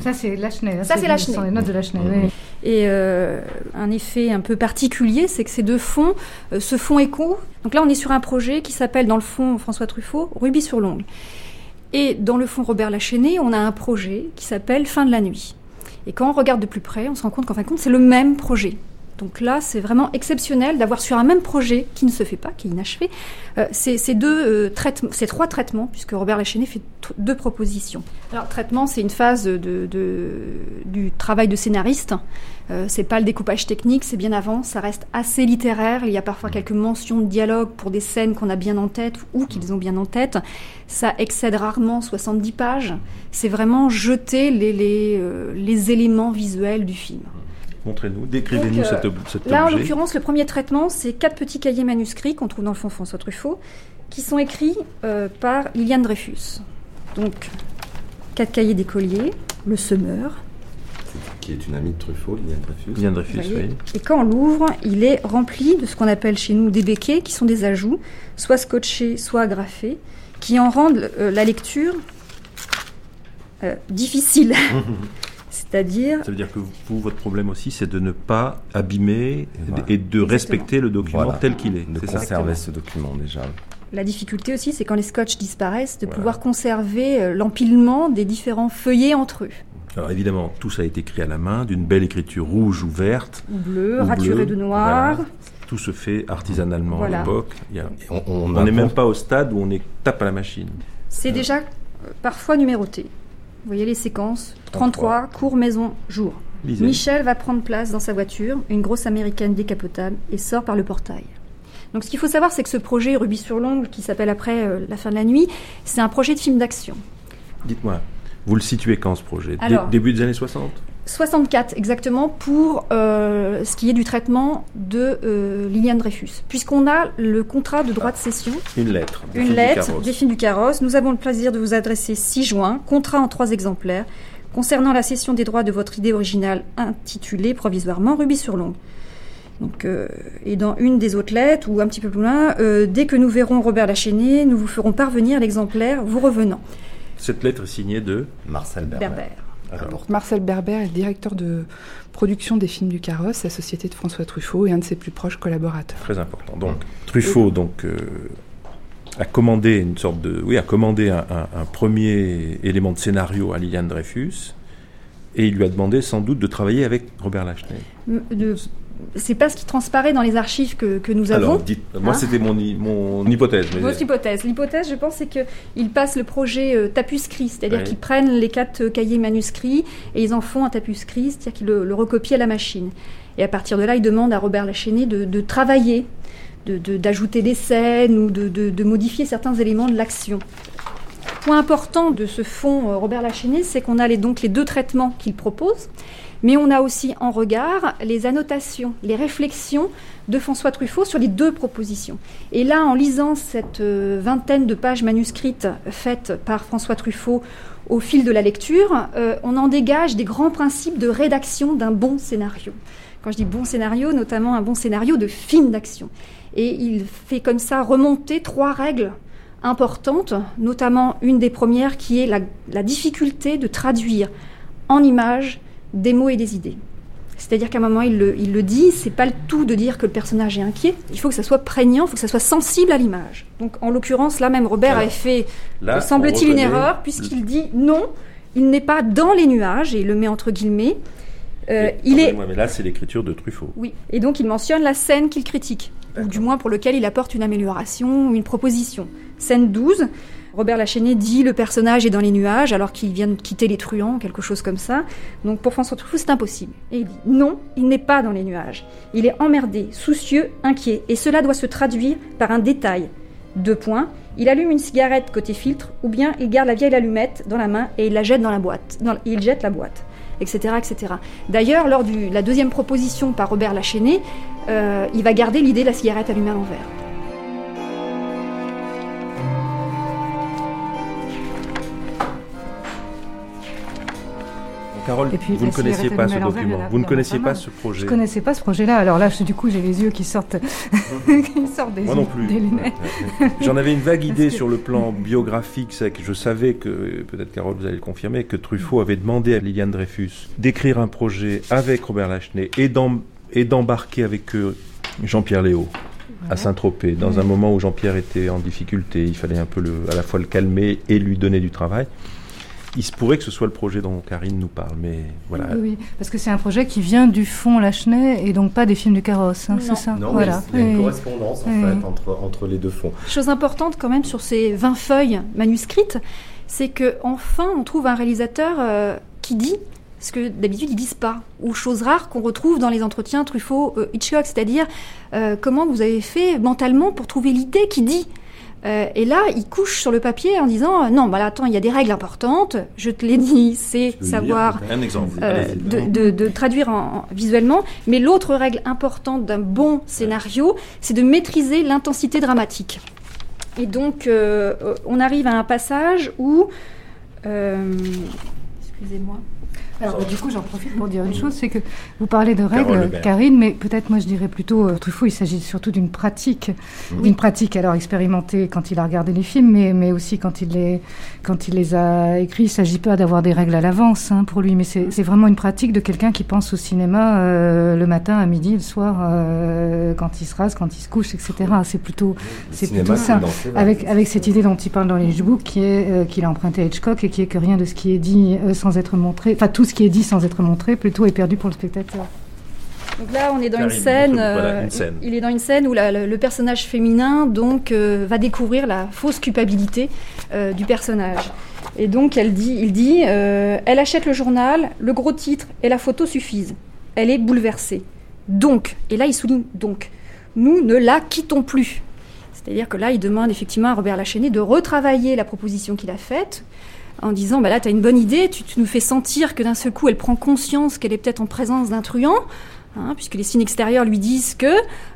Ça, c'est Lachenay. Ça, c'est Ce Lachenay. sont les notes de Lachenay. oui. Et euh, un effet un peu particulier, c'est que ces deux fonds euh, se font écho. Donc là, on est sur un projet qui s'appelle, dans le fond, François Truffaut, Rubis sur Longue. Et dans le fond Robert Lachenay, on a un projet qui s'appelle Fin de la nuit. Et quand on regarde de plus près, on se rend compte qu'en fin de compte, c'est le même projet. Donc là, c'est vraiment exceptionnel d'avoir sur un même projet qui ne se fait pas, qui est inachevé, euh, ces, deux euh, traitements, ces trois traitements, puisque Robert Lachenay fait deux propositions. Alors, traitement, c'est une phase de- du travail de scénariste. Euh, c'est pas le découpage technique, c'est bien avant. Ça reste assez littéraire. Il y a parfois quelques mentions de dialogue pour des scènes qu'on a bien en tête ou qu'ils ont bien en tête. Ça excède rarement 70 pages. C'est vraiment jeter les, les, euh, les éléments visuels du film. Montrez-nous, décrivez-nous Donc, euh, cet, ob- cet Là, en l'occurrence, le premier traitement, c'est quatre petits cahiers manuscrits qu'on trouve dans le fond François Truffaut, qui sont écrits euh, par Liliane Dreyfus. Donc, quatre cahiers d'écoliers, le semeur. Qui est une amie de Truffaut, Liliane Dreyfus. Liliane Dreyfus, oui. Et quand on l'ouvre, il est rempli de ce qu'on appelle chez nous des béquets, qui sont des ajouts, soit scotchés, soit agrafés, qui en rendent euh, la lecture euh, difficile. [LAUGHS] C'est-à-dire Ça veut dire que vous, votre problème aussi, c'est de ne pas abîmer et de respecter le document Voilà. tel qu'il est. De c'est ça conserver ce document déjà. La difficulté aussi, c'est quand les scotch disparaissent, de pouvoir conserver euh, l'empilement des différents feuillets entre eux. Alors évidemment, tout ça a été écrit à la main, d'une belle écriture rouge ou verte. Ou bleu, ou raturé bleue. de noir. Voilà. Tout se fait artisanalement Voilà. à l'époque. On n'est même pas au stade où on est tape à la machine. C'est déjà euh, parfois numéroté. Vous voyez les séquences 33, cours, maison, jour. Lisez. Michel va prendre place dans sa voiture, une grosse américaine décapotable, et sort par le portail. Donc ce qu'il faut savoir, c'est que ce projet Rubis sur Longue, qui s'appelle après euh, La fin de la nuit, c'est un projet de film d'action. Dites-moi, vous le situez quand ce projet Alors- Début des années 60 64 exactement pour euh, ce qui est du traitement de euh, Liliane Dreyfus. Puisqu'on a le contrat de droit de cession, Une lettre. une lettre des films du carrosse. Nous avons le plaisir de vous adresser 6 juin, contrat en trois exemplaires, concernant la cession des droits de votre idée originale intitulée provisoirement Rubis sur Longue. Donc, euh, et dans une des autres lettres, ou un petit peu plus loin, dès que nous verrons Robert Lachenay, nous vous ferons parvenir l'exemplaire vous revenant. Cette lettre est signée de Marcel Berber. Alors, Marcel Berber est le directeur de production des films du Carrosse, la société de François Truffaut et un de ses plus proches collaborateurs. très important. Donc, Truffaut donc, euh, a commandé une sorte de. Oui, a commandé un, un- un premier élément de scénario à Liliane Dreyfus. Et il lui a demandé sans doute de travailler avec Robert Lachenay. De- C'est pas ce qui transparaît dans les archives que, que nous avons. Alors, dites, moi Hein c'était mon, mon hypothèse. mais- Votre hypothèse. L'hypothèse, je pense, c'est qu'ils passent le projet euh, tapuscrit, c'est-à-dire Oui. qu'ils prennent les quatre euh, cahiers manuscrits et ils en font un tapuscrit, c'est-à-dire qu'ils le, le recopient à la machine. Et à partir de là, ils demandent à Robert Lachenay de, de travailler, de- de- d'ajouter des scènes ou de, modifier certains éléments de l'action. Point important de ce fond euh, Robert Lachenay, c'est qu'on a les, donc les deux traitements qu'il propose, mais on a aussi en regard les annotations, les réflexions de François Truffaut sur les deux propositions. Et là, en lisant cette euh, vingtaine de pages manuscrites faites par François Truffaut au fil de la lecture, euh, on en dégage des grands principes de rédaction d'un bon scénario. Quand je dis bon scénario, notamment un bon scénario de film d'action. Et il fait comme ça remonter trois règles importantes, notamment une des premières qui est la, la difficulté de traduire en images des mots et des idées. C'est-à-dire qu'à un moment, il le, il le dit, c'est pas le tout de dire que le personnage est inquiet, il faut que ça soit prégnant, il faut que ça soit sensible à l'image. Donc en l'occurrence, là même, Robert Alors, avait fait, semble-t-il, une erreur, puisqu'il dit non, il n'est pas dans les nuages, et il le met entre guillemets. Euh, Mais, il est mais là c'est l'écriture de Truffaut. oui, et donc il mentionne la scène qu'il critique. ou du moins pour lequel il apporte une amélioration ou une proposition. Scène 12, Robert Lachenay dit le personnage est dans les nuages alors qu'il vient de quitter les truands, quelque chose comme ça. Donc pour François Truffaut, c'est impossible. Et il dit non, il n'est pas dans les nuages. Il est emmerdé, soucieux, inquiet. Et cela doit se traduire par un détail. Deux points. Il allume une cigarette côté filtre, ou bien il garde la vieille allumette dans la main et il la jette dans la boîte. Il jette la boîte, etc., etc. D'ailleurs, lors de la deuxième proposition par Robert Lachenay, euh, il va garder l'idée de la cigarette allumée à l'envers. Carole, Et puis, vous ne connaissiez pas ce document, vous ne connaissiez pas ce projet. Je connaissais pas ce projet-là. Alors là, je- du coup, j'ai les yeux qui sortent, [LAUGHS] qui sortent des, Moi non plus. des lunettes. J'en avais une vague idée que- sur le plan biographique, c'est que je savais que, peut-être Carole vous allez le confirmer, que Truffaut avait demandé à Liliane Dreyfus d'écrire un projet avec Robert Lachenay et d'em- et d'embarquer avec eux Jean-Pierre Léo à Saint-Tropez, dans un moment où Jean-Pierre était en difficulté, il fallait un peu le, à la fois le calmer et lui donner du travail. Il se pourrait que ce soit le projet dont Karine nous parle, mais voilà. Oui, oui, parce que c'est un projet qui vient du fond Lachenay et donc pas des films du carrosse, hein, c'est ça Non, voilà. mais il y a une Oui. correspondance en Oui. fait entre, entre les deux fonds. Chose importante quand même sur ces 20 feuilles manuscrites, c'est que enfin on trouve un réalisateur euh, qui dit ce que d'habitude ils disent pas, ou chose rare qu'on retrouve dans les entretiens Truffaut-Hitchcock, c'est-à-dire euh, comment vous avez fait mentalement pour trouver l'idée qui dit. Euh, et là, il couche sur le papier en disant euh, non, bah là, attends, il y a des règles importantes. Je te l'ai dit, [LAUGHS] c'est savoir dire Un exemple. euh, de, de- de traduire en- en- visuellement. Mais l'autre règle importante d'un bon scénario, c'est de maîtriser l'intensité dramatique. Et donc, euh, on arrive à un passage où. Excusez-moi. Alors, du coup, j'en profite pour dire une chose, c'est que vous parlez de règles. Karine, mais peut-être moi je dirais plutôt euh, Truffaut, il s'agit surtout d'une pratique, d'une pratique alors expérimentée quand il a regardé les films, mais, mais aussi quand il, les, quand il les a écrits. Il ne s'agit pas d'avoir des règles à l'avance hein, pour lui, mais c'est vraiment une pratique de quelqu'un qui pense au cinéma euh, le matin, à midi, le soir, euh, quand il se rase, quand il se couche, etc. C'est plutôt, c'est plutôt ça. Avec, avec cette idée dont il parle dans les books, qui est euh, qu'il a emprunté à Hitchcock et qui est que rien de ce qui est dit euh, sans être montré, enfin tout ce qui est dit sans être montré, plutôt est perdu pour le spectateur. Donc là, on est dans Karine, une scène. montre-nous, voilà, euh, une scène. Il est dans une scène où la- le, le personnage féminin donc euh, va découvrir la fausse culpabilité euh, du personnage. Et donc, elle dit, il dit, euh, elle achète le journal, le gros titre et la photo suffisent. Elle est bouleversée. Donc, et là, il souligne donc, nous ne la quittons plus. C'est-à-dire que là, il demande effectivement à Robert Lachenay de retravailler la proposition qu'il a faite en disant bah là tu as une bonne idée, tu, tu nous fais sentir que d'un seul coup elle prend conscience qu'elle est peut-être en présence d'un truand, hein, puisque les signes extérieurs lui disent que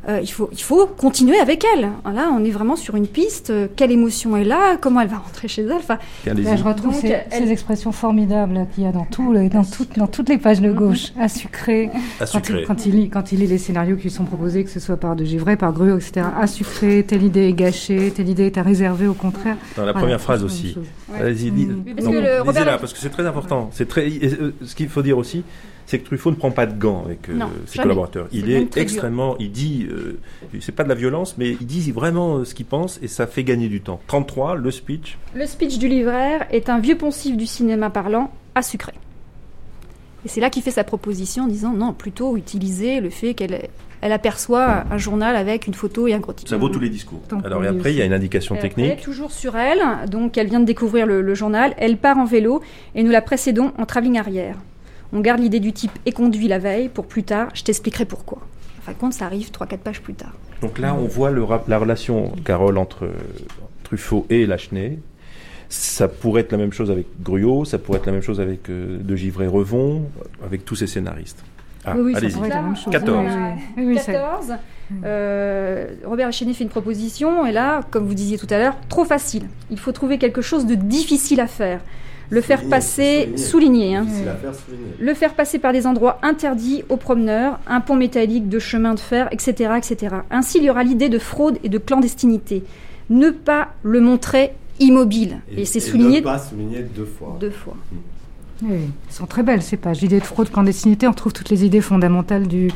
euh, il, faut, il faut continuer avec elle. Là on est vraiment sur une piste, euh, quelle émotion est là, comment elle va rentrer chez elle. Enfin. Là, je retrouve Donc, ces, elle- ces expressions formidables qu'il y a dans, tout, le- dans, toutes- dans toutes les pages de gauche, à sucrer. À Quand sucrer. il, quand, il lit, quand il lit les scénarios qui lui sont proposés, que ce soit par De Givray, par Gruot, etc., à sucrer, telle idée est gâchée, telle idée est à réserver, au contraire. Dans la Voilà, première phrase aussi. chose. Allez-y, dis- Oui, parce non, que le Robert lisez-la, Lac- parce que c'est très important. C'est très. euh, ce qu'il faut dire aussi, c'est que Truffaut ne prend pas de gants avec euh, Non, ses jamais. collaborateurs. Il est dur. extrêmement. Il dit. euh, c'est pas de la violence, mais il dit vraiment euh, ce qu'il pense et ça fait gagner du temps. 33, le speech. le speech du livraire est un vieux poncif du cinéma parlant à sucrer. Et c'est là qu'il fait sa proposition en disant non, plutôt utiliser le fait qu'elle elle aperçoit un journal avec une photo et un gros titre. Ça vaut tous les discours. Tant Alors et après, il y a une indication Et après, technique. toujours sur elle, donc elle vient de découvrir le, le journal, elle part en vélo et nous la précédons en travelling arrière. On garde l'idée du type et conduit la veille pour plus tard, je t'expliquerai pourquoi. En fin de compte, ça arrive 3-4 pages plus tard. Donc là, on voit le la relation, Carole, entre Truffaut et Lachenay. Ça pourrait être la même chose avec Gruot, ça pourrait être la même chose avec euh, De Givray-Revon, avec tous ces scénaristes. Ah, Oui, oui, ça allez-y. pourrait être la même chose. 14. Oui, oui, oui. Oui, ça- 14, euh, Robert Lachenay fait une proposition, et là, comme vous disiez tout à l'heure, trop facile. Il faut trouver quelque chose de difficile à faire. Le faire passer, souligner. souligner, hein. Souligner. le faire passer par des endroits interdits aux promeneurs, un pont métallique de chemin de fer, etc., etc. Ainsi, il y aura l'idée de fraude et de clandestinité. Ne pas le montrer immobile. Et, c'est souligné ne pas souligner deux fois. deux fois. Oui, elles sont très belles ces pages. L'idée de fraude, clandestinité, on retrouve toutes les idées fondamentales du,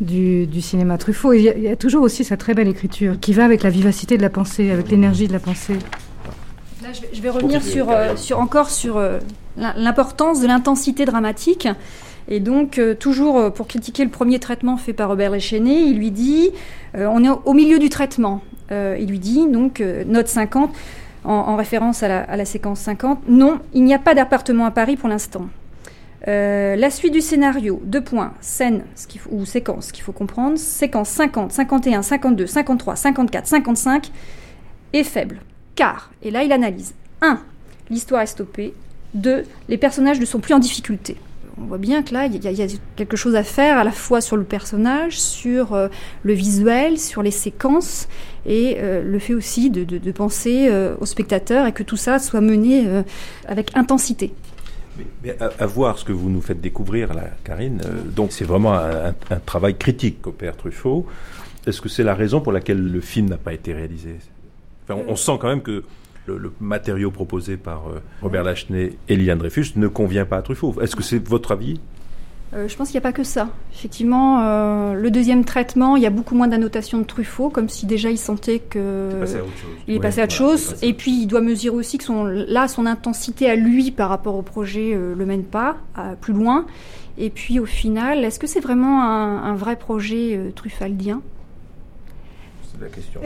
du, du cinéma Truffaut. Et il y, a, il y a toujours aussi sa très belle écriture qui va avec la vivacité de la pensée, avec l'énergie de la pensée. Là, je vais, je vais revenir sur, euh, sur encore sur euh, l'im- l'importance de l'intensité dramatique. Et donc, euh, toujours pour critiquer le premier traitement fait par Robert Léchené, il lui dit, on est au milieu du traitement, il lui dit, donc, note 50, en, en référence à la, à la séquence 50, non, il n'y a pas d'appartement à Paris pour l'instant. La suite du scénario, deux points, scène ce qu'il faut- ou séquence, ce qu'il faut comprendre, séquence 50, 51, 52, 53, 54, 55 est faible. Car, et là il analyse, 1. L'histoire est stoppée. 2. Les personnages ne sont plus en difficulté. On voit bien que là, il y, a- quelque chose à faire à la fois sur le personnage, sur euh, le visuel, sur les séquences, et euh, le fait aussi de, penser euh, au spectateur et que tout ça soit mené euh, avec intensité. Mais à, voir ce que vous nous faites découvrir, là, Karine, donc c'est vraiment un- un travail critique qu'opère Truffaut. Est-ce que c'est la raison pour laquelle le film n'a pas été réalisé? Enfin, on, on sent quand même que le, le matériau proposé par euh, Robert Lachenay et Liliane Dreyfus ne convient pas à Truffaut. Est-ce que c'est votre avis? Euh, je pense qu'il n'y a pas que ça. Effectivement, euh, le deuxième traitement, il y a beaucoup moins d'annotations de Truffaut, comme si déjà il sentait que Il est passé à autre chose. il est passé à autre Et puis il doit mesurer aussi que son, là, son intensité à lui par rapport au projet euh, le mène pas à plus loin. Et puis au final, est-ce que c'est vraiment un, un vrai projet euh, truffaldien? C'est la question.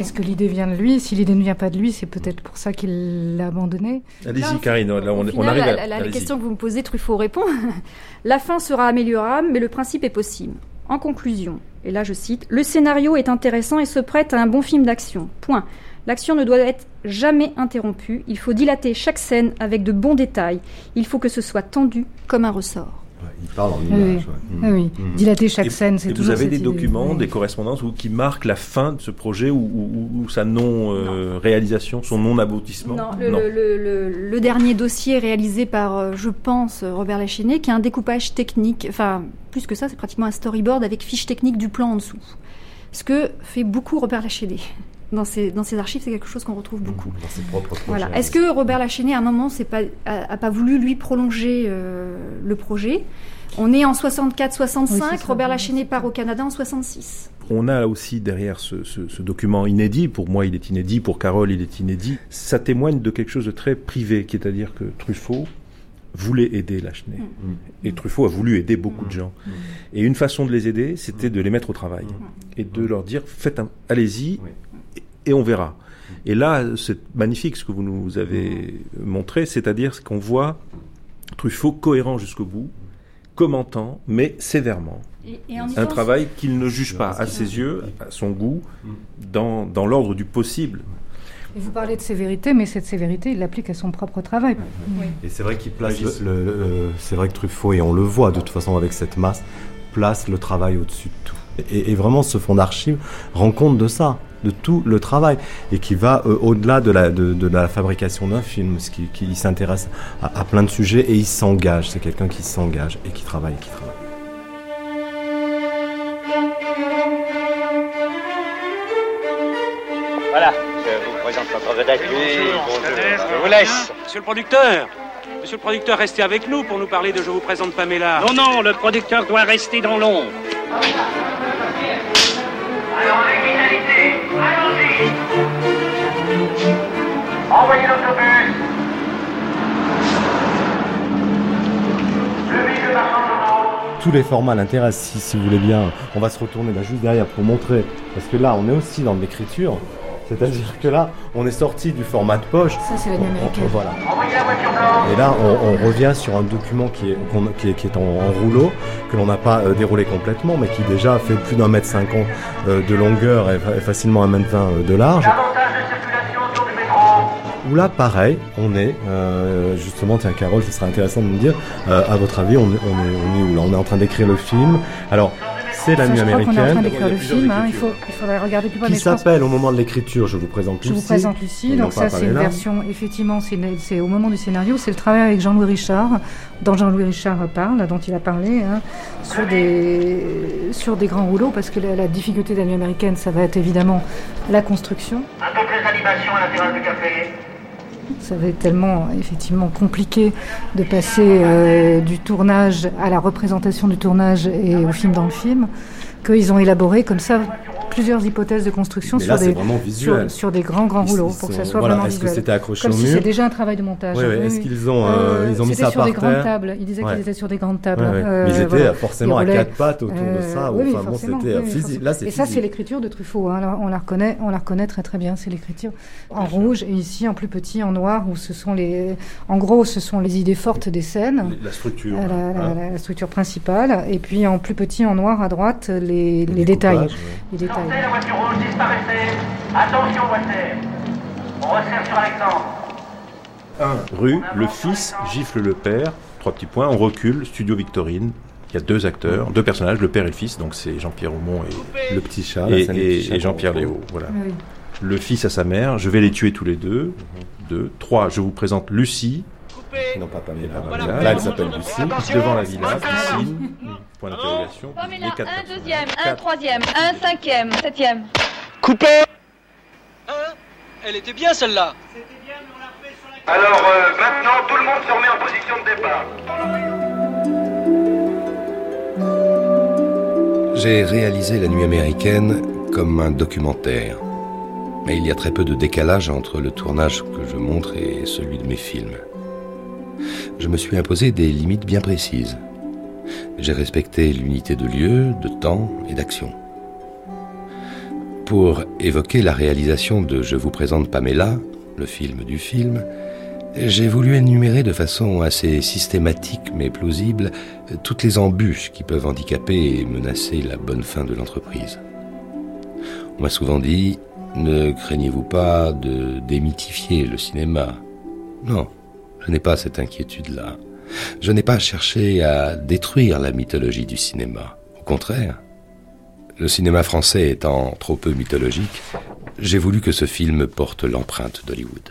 Est-ce que, l'idée vient de lui? Si l'idée ne vient pas de lui, c'est peut-être pour ça qu'il l'a abandonné. Allez-y, Karine, là, on, arrive à... la, la- la question que vous me posez, Truffaut répond. [LAUGHS] la fin sera améliorable, mais le principe est possible. En conclusion, et là je cite, le scénario est intéressant et se prête à un bon film d'action. Point. L'action ne doit être jamais interrompue. Il faut dilater chaque scène avec de bons détails. Il faut que ce soit tendu comme un ressort. Il parle en Oui, image. oui. ouais. Oui, oui. Mm. Dilater chaque Et- scène, c'est Et vous toujours avez des idée. documents, Oui. des correspondances où- qui marquent la fin de ce projet ou, ou- ou sa non-réalisation, son non-aboutissement? Non, le, le- le- le- le dernier dossier réalisé par, euh, je pense, euh, Robert Lachenet, qui a un découpage technique, enfin, plus que ça, c'est pratiquement un storyboard avec fiche technique du plan en dessous. Ce que fait beaucoup Robert Lachenet. Dans ses, dans ses archives, c'est quelque chose qu'on retrouve beaucoup. Dans ses propres projets. Voilà. Est-ce que Robert Lachenet, à un moment, c'est pas, a, a pas voulu, lui, prolonger euh, le projet? On est en 64-65, Oui. Robert Lachenet part au Canada en 66. On a aussi derrière ce, ce- ce document inédit, pour moi il est inédit, pour Carole il est inédit, ça témoigne de quelque chose de très privé, qui est à dire que Truffaut voulait aider Lachenay. Et Truffaut a voulu aider beaucoup de gens. Et une façon de les aider, c'était de les mettre au travail. Et de leur dire, faites un, allez-y, et, et on verra. Et là, c'est magnifique ce que vous nous avez montré, c'est-à-dire qu'on voit Truffaut cohérent jusqu'au bout, commentant, mais sévèrement. Et- et en y un travail qu'il ne juge pas à ses yeux, à son goût, dans, dans l'ordre du possible. Et vous parlez de sévérité, mais cette sévérité, il l'applique à son propre travail. Et c'est vrai qu'il place le, le- le- c'est vrai que Truffaut et on le voit de toute façon avec cette masse place le travail au-dessus de tout. Et, et vraiment ce fonds d'archives rend compte de ça, de tout le travail et qui va euh, au-delà de la de, de la fabrication d'un film, ce qui, qui il s'intéresse à, à plein de sujets et il s'engage. C'est quelqu'un qui s'engage et qui travaille, et qui travaille. Présente notre vedette. Je vous laisse. Monsieur le producteur Monsieur le producteur, restez avec nous pour nous parler de Je vous présente Pamela. Non, non, le producteur doit rester dans l'ombre. Envoyez l'autobus. Tous les formats l'intéressent, si, si vous voulez bien. On va se retourner là juste derrière pour montrer. Parce que là, on est aussi dans l'écriture. C'est-à-dire que là, on est sorti du format de poche. Ça, c'est la. Voilà. Et là, on, on revient sur un document qui est, qui est, qui est en, en rouleau, que l'on n'a pas euh, déroulé complètement, mais qui déjà fait plus d'un mètre cinquante euh, de longueur et, fa- et facilement un mètre vingt euh, de large. Où là, pareil, on est, euh, justement, tiens, Carole, ce serait intéressant de me dire, euh, à votre avis, on est, on, est, on est où là? On est en train d'écrire le film. Alors, c'est la nuit je crois qu'on est en train américaine. d'écrire le film. hein, il, faut, il faudrait regarder plus mais Qui je pense- s'appelle au moment de l'écriture, je vous présente Je Lucie. vous présente Lucie. Donc ça, c'est une version, effectivement, c'est au moment du scénario, c'est le travail avec Jean-Louis Richard, dont Jean-Louis Richard parle, dont il a parlé, hein, sur, des, sur des grands rouleaux, parce que la, la difficulté de la nuit américaine, ça va être évidemment la construction. Un peu plus d'animation à la terrasse du café. Ça va être tellement effectivement compliqué de passer euh, du tournage à la représentation du tournage et au film dans le film qu'ils ont élaboré comme ça plusieurs hypothèses de construction sur des sur, sur des grands grands rouleaux pour que ça soit voilà, vraiment est-ce que c'était accroché Comme au si c'est déjà un travail de montage. Est-ce qu'ils ont, euh, ils ont mis ça sur par des grandes terre tables. Ils disaient Ouais. qu'ils étaient sur des grandes tables. Ouais, ouais. Euh, Mais ils étaient voilà. forcément à quatre pattes autour de ça, ou- enfin, bon, c'était, euh, physique. Là, Et ça, c'est l'écriture de Truffaut. hein. On la reconnaît, on la reconnaît très très bien. C'est l'écriture en rouge et ici en plus petit en noir où ce sont les, en gros, ce sont les idées fortes des scènes. La structure. Euh, La, hein. la- structure principale, et puis en plus petit en noir à droite, les détails. Les détails. La voiture rouge disparaissait. Attention, Walter. On resserre sur Alexandre. 1 rue, le fils gifle le père, trois petits points, on recule, studio Victorine. Il y a deux acteurs, deux personnages, le père et le fils, donc c'est Jean-Pierre Aumont et Le petit chat, et, Jean-Pierre Léo. Voilà. Oui. Le fils à sa mère, je vais les tuer tous les deux. Deux. Trois, je vous présente Lucie. Non, pas Pamela. Pamela. Là, elle s'appelle Lucie. Devant la villa, piscine, point d'interrogation. Pamela, Les quatre un deuxième, un Quatre. troisième, un cinquième, septième. Coupé Elle était bien celle-là Alors, euh, maintenant, tout le monde se remet en position de départ. J'ai réalisé La Nuit américaine comme un documentaire. Mais il y a très peu de décalage entre le tournage que je montre et celui de mes films. Je me suis imposé des limites bien précises. J'ai respecté l'unité de lieu, de temps et d'action. Pour évoquer la réalisation de Je vous présente Pamela, le film du film, j'ai voulu énumérer de façon assez systématique mais plausible toutes les embûches qui peuvent handicaper et menacer la bonne fin de l'entreprise. On m'a souvent dit, ne craignez-vous pas de démythifier le cinéma? Non, je n'ai pas cette inquiétude-là. Je n'ai pas cherché à détruire la mythologie du cinéma. Au contraire, le cinéma français étant trop peu mythologique, j'ai voulu que ce film porte l'empreinte d'Hollywood.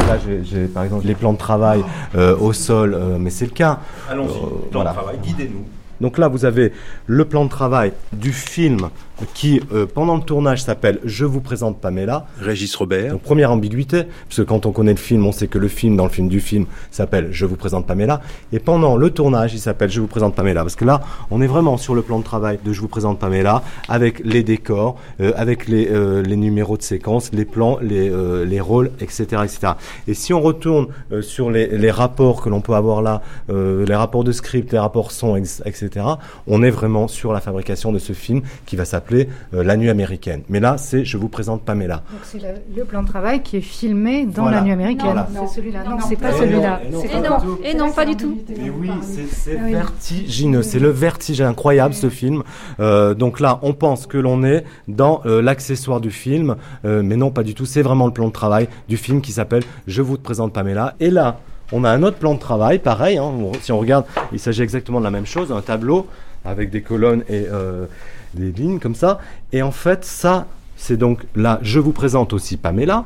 Là, j'ai, par exemple les plans de travail euh, au sol, euh, mais c'est le cas. Allons-y, Euh, plan voilà. de travail, guidez-nous. Donc là, vous avez le plan de travail du film qui, euh, pendant le tournage, s'appelle Je vous présente Pamela. Régis Robert. Donc, première ambiguïté, puisque quand on connaît le film, on sait que le film, dans le film du film, s'appelle Je vous présente Pamela. Et pendant le tournage, il s'appelle Je vous présente Pamela. Parce que là, on est vraiment sur le plan de travail de Je vous présente Pamela, avec les décors, euh, avec les, euh, les numéros de séquence, les plans, les, euh, les rôles, etc., etc. Et si on retourne euh, sur les, les rapports que l'on peut avoir là, euh, les rapports de script, les rapports son, etc., on est vraiment sur la fabrication de ce film qui va s'appeler euh, La Nuit américaine. Mais là, c'est Je vous présente Pamela. Donc c'est le plan de travail qui est filmé dans Voilà. la nuit américaine. Voilà. C'est celui-là. Non, c'est Et pas non, celui-là. et non, C'est pas tout. Et non, pas du tout. Mais oui, c'est c'est Ah vertigineux, c'est le vertige incroyable ce film. Euh, donc là, on pense que l'on est dans euh, l'accessoire du film, euh, mais non, pas du tout. C'est vraiment le plan de travail du film qui s'appelle Je vous présente Pamela. Et là, on a un autre plan de travail, pareil. hein, si on regarde, il s'agit exactement de la même chose, un tableau avec des colonnes et euh, des lignes comme ça. Et en fait, ça, c'est donc là, je vous présente aussi Pamela,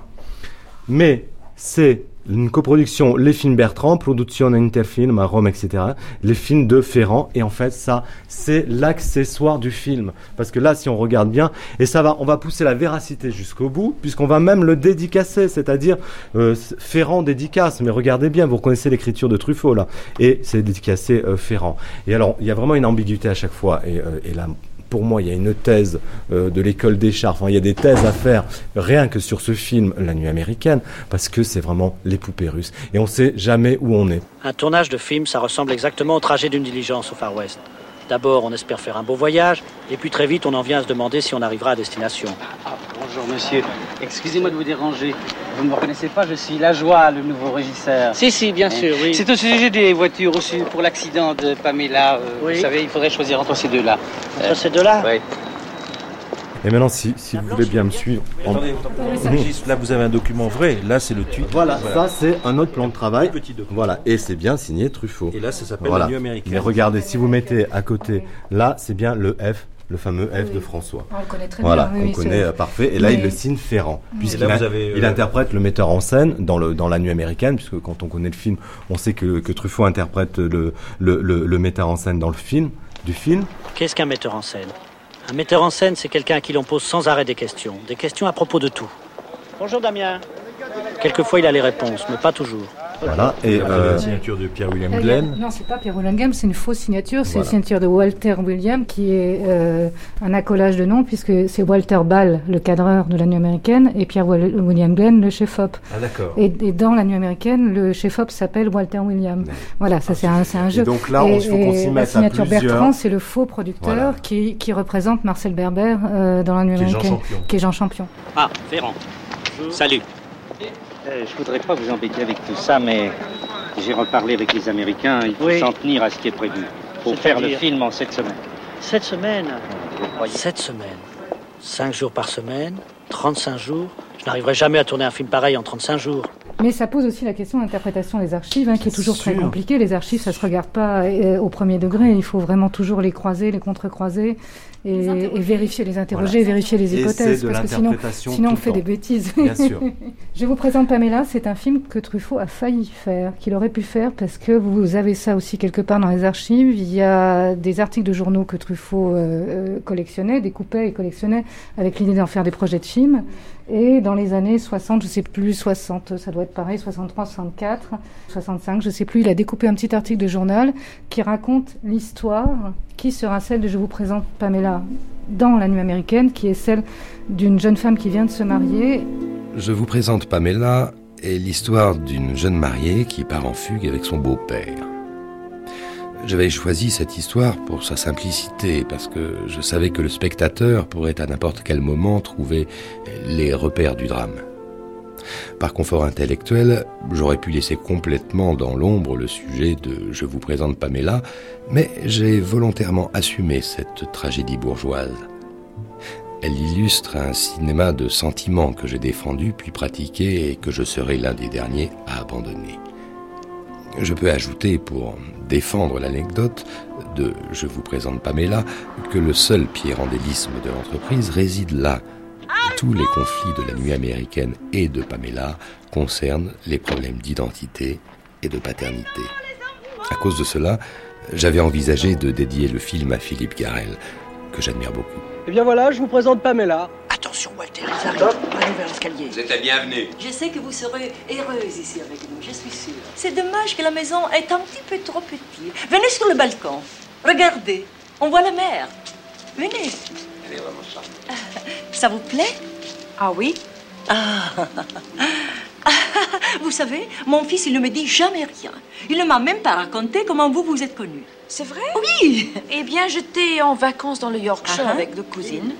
mais c'est une coproduction Les Films Bertrand, Production Interfilm à Rome, etc. Les films de Ferrand. Et en fait, ça, c'est l'accessoire du film. Parce que là, si on regarde bien, et ça va, on va pousser la véracité jusqu'au bout, puisqu'on va même le dédicacer, c'est-à-dire euh, Ferrand dédicace. Mais regardez bien, vous reconnaissez l'écriture de Truffaut là. Et c'est dédicacé euh, Ferrand. Et alors, il y a vraiment une ambiguïté à chaque fois. Et, euh, et là, pour moi, il y a une thèse euh, de l'école des chars. Il y a des thèses à faire rien que sur ce film, La Nuit américaine, parce que c'est vraiment les poupées russes. Et on sait jamais où on est. Un tournage de film, ça ressemble exactement au trajet d'une diligence au Far West. D'abord, on espère faire un beau voyage, et puis très vite, on en vient à se demander si on arrivera à destination. Bonjour monsieur, excusez-moi de vous déranger. Vous ne me reconnaissez pas, je suis Lajoie, le nouveau régisseur. Si, si, bien sûr, oui. C'est au sujet des voitures reçues pour l'accident de Pamela. euh, Oui. Vous savez, il faudrait choisir entre ces deux-là. Entre ces deux-là Oui. Et maintenant, si, si vous voulez bien me suivre. en- Attendez, Régis, là vous avez un document vrai, là c'est le tweet. Voilà, ça c'est un autre plan de travail. Voilà, et c'est bien signé Truffaut. Et là, ça s'appelle Voilà. La Nuit américaine. Mais regardez, si vous mettez à côté, là, c'est bien le F, le fameux F de François. On le connaît très Voilà, bien. oui, qu'on oui, connaît euh, parfait. Et là, il le signe Ferrand, Oui. puisqu'il euh, il interprète le metteur en scène dans, le, dans La Nuit américaine, puisque quand on connaît le film, on sait que, que Truffaut interprète le, le, le, le metteur en scène dans le film, du film. Qu'est-ce qu'un metteur en scène? Un metteur en scène, c'est quelqu'un à qui l'on pose sans arrêt des questions. Des questions à propos de tout. Bonjour Damien. Quelquefois, il a les réponses, mais pas toujours. Voilà. Et euh, la signature de Pierre William Euh, Glenn. Non, c'est pas Pierre William Glenn, c'est une fausse signature. C'est Voilà. une signature de Walter William qui est euh, un accolage de nom puisque c'est Walter Ball, le cadreur de la nuit américaine, et Pierre William Glenn, le chef-op. Ah d'accord. Et, et dans la nuit américaine, le chef-op s'appelle Walter William. Voilà, ça c'est un, c'est un jeu. donc là, on- il faut qu'on s'y la mette à signature plusieurs. Bertrand, c'est le faux producteur Voilà. qui, qui représente Marcel Berber euh, dans la nuit Qui est Jean américaine, Champion. qui est Jean Champion. Ah, Ferrand. Salut. Euh, je voudrais pas vous embêter avec tout ça, mais j'ai reparlé avec les Américains. Il faut Oui. s'en tenir à ce qui est prévu. Faut faire le film en sept semaines. Sept semaines Sept semaines. Cinq jours par semaine, 35 jours. Je n'arriverai jamais à tourner un film pareil en 35 jours. Mais ça pose aussi la question d'interprétation des archives, hein, qui est toujours très compliquée. Les archives, ça se regarde pas euh, au premier degré. Il faut vraiment toujours les croiser, les contre-croiser et, et vérifier, les interroger, Voilà. vérifier les hypothèses, parce que sinon, sinon on fait des bêtises. Bien sûr. [LAUGHS] Je vous présente Pamela. C'est un film que Truffaut a failli faire, qu'il aurait pu faire, parce que vous avez ça aussi quelque part dans les archives. Il y a des articles de journaux que Truffaut euh, euh, collectionnait, découpait et collectionnait avec l'idée d'en faire des projets de films. Et dans les années 60, je sais plus, 60, ça doit être pareil, 63, 64, 65, je sais plus, il a découpé un petit article de journal qui raconte l'histoire qui sera celle de Je vous présente Pamela dans la nuit américaine, qui est celle d'une jeune femme qui vient de se marier. Je vous présente Pamela et l'histoire d'une jeune mariée qui part en fugue avec son beau-père. J'avais choisi cette histoire pour sa simplicité, parce que je savais que le spectateur pourrait à n'importe quel moment trouver les repères du drame. Par confort intellectuel, j'aurais pu laisser complètement dans l'ombre le sujet de Je vous présente Pamela, mais j'ai volontairement assumé cette tragédie bourgeoise. Elle illustre un cinéma de sentiments que j'ai défendu puis pratiqué et que je serai l'un des derniers à abandonner. Je peux ajouter, pour défendre l'anecdote de Je vous présente Pamela, que le seul pied-rendélisme de l'entreprise réside là. Tous les conflits de la nuit américaine et de Pamela concernent les problèmes d'identité et de paternité. À cause de cela, j'avais envisagé de dédier le film à Philippe Garel, que j'admire beaucoup. Eh bien voilà, je vous présente Pamela. Attention, Walter, ils arrivent. Allez vers l'escalier. Vous êtes la bienvenue. Je sais que vous serez heureuse ici avec nous, je suis sûre. C'est dommage que la maison est un petit peu trop petite. Venez sur le balcon. Regardez, on voit la mer. Venez. Elle est vraiment charmante. Ça vous plaît? Ah oui [LAUGHS] Ah. Vous savez, mon fils, il ne me dit jamais rien. Il ne m'a même pas raconté comment vous vous êtes connus. C'est vrai? Oui. Eh bien, j'étais en vacances dans le Yorkshire Ah ah. avec deux cousines,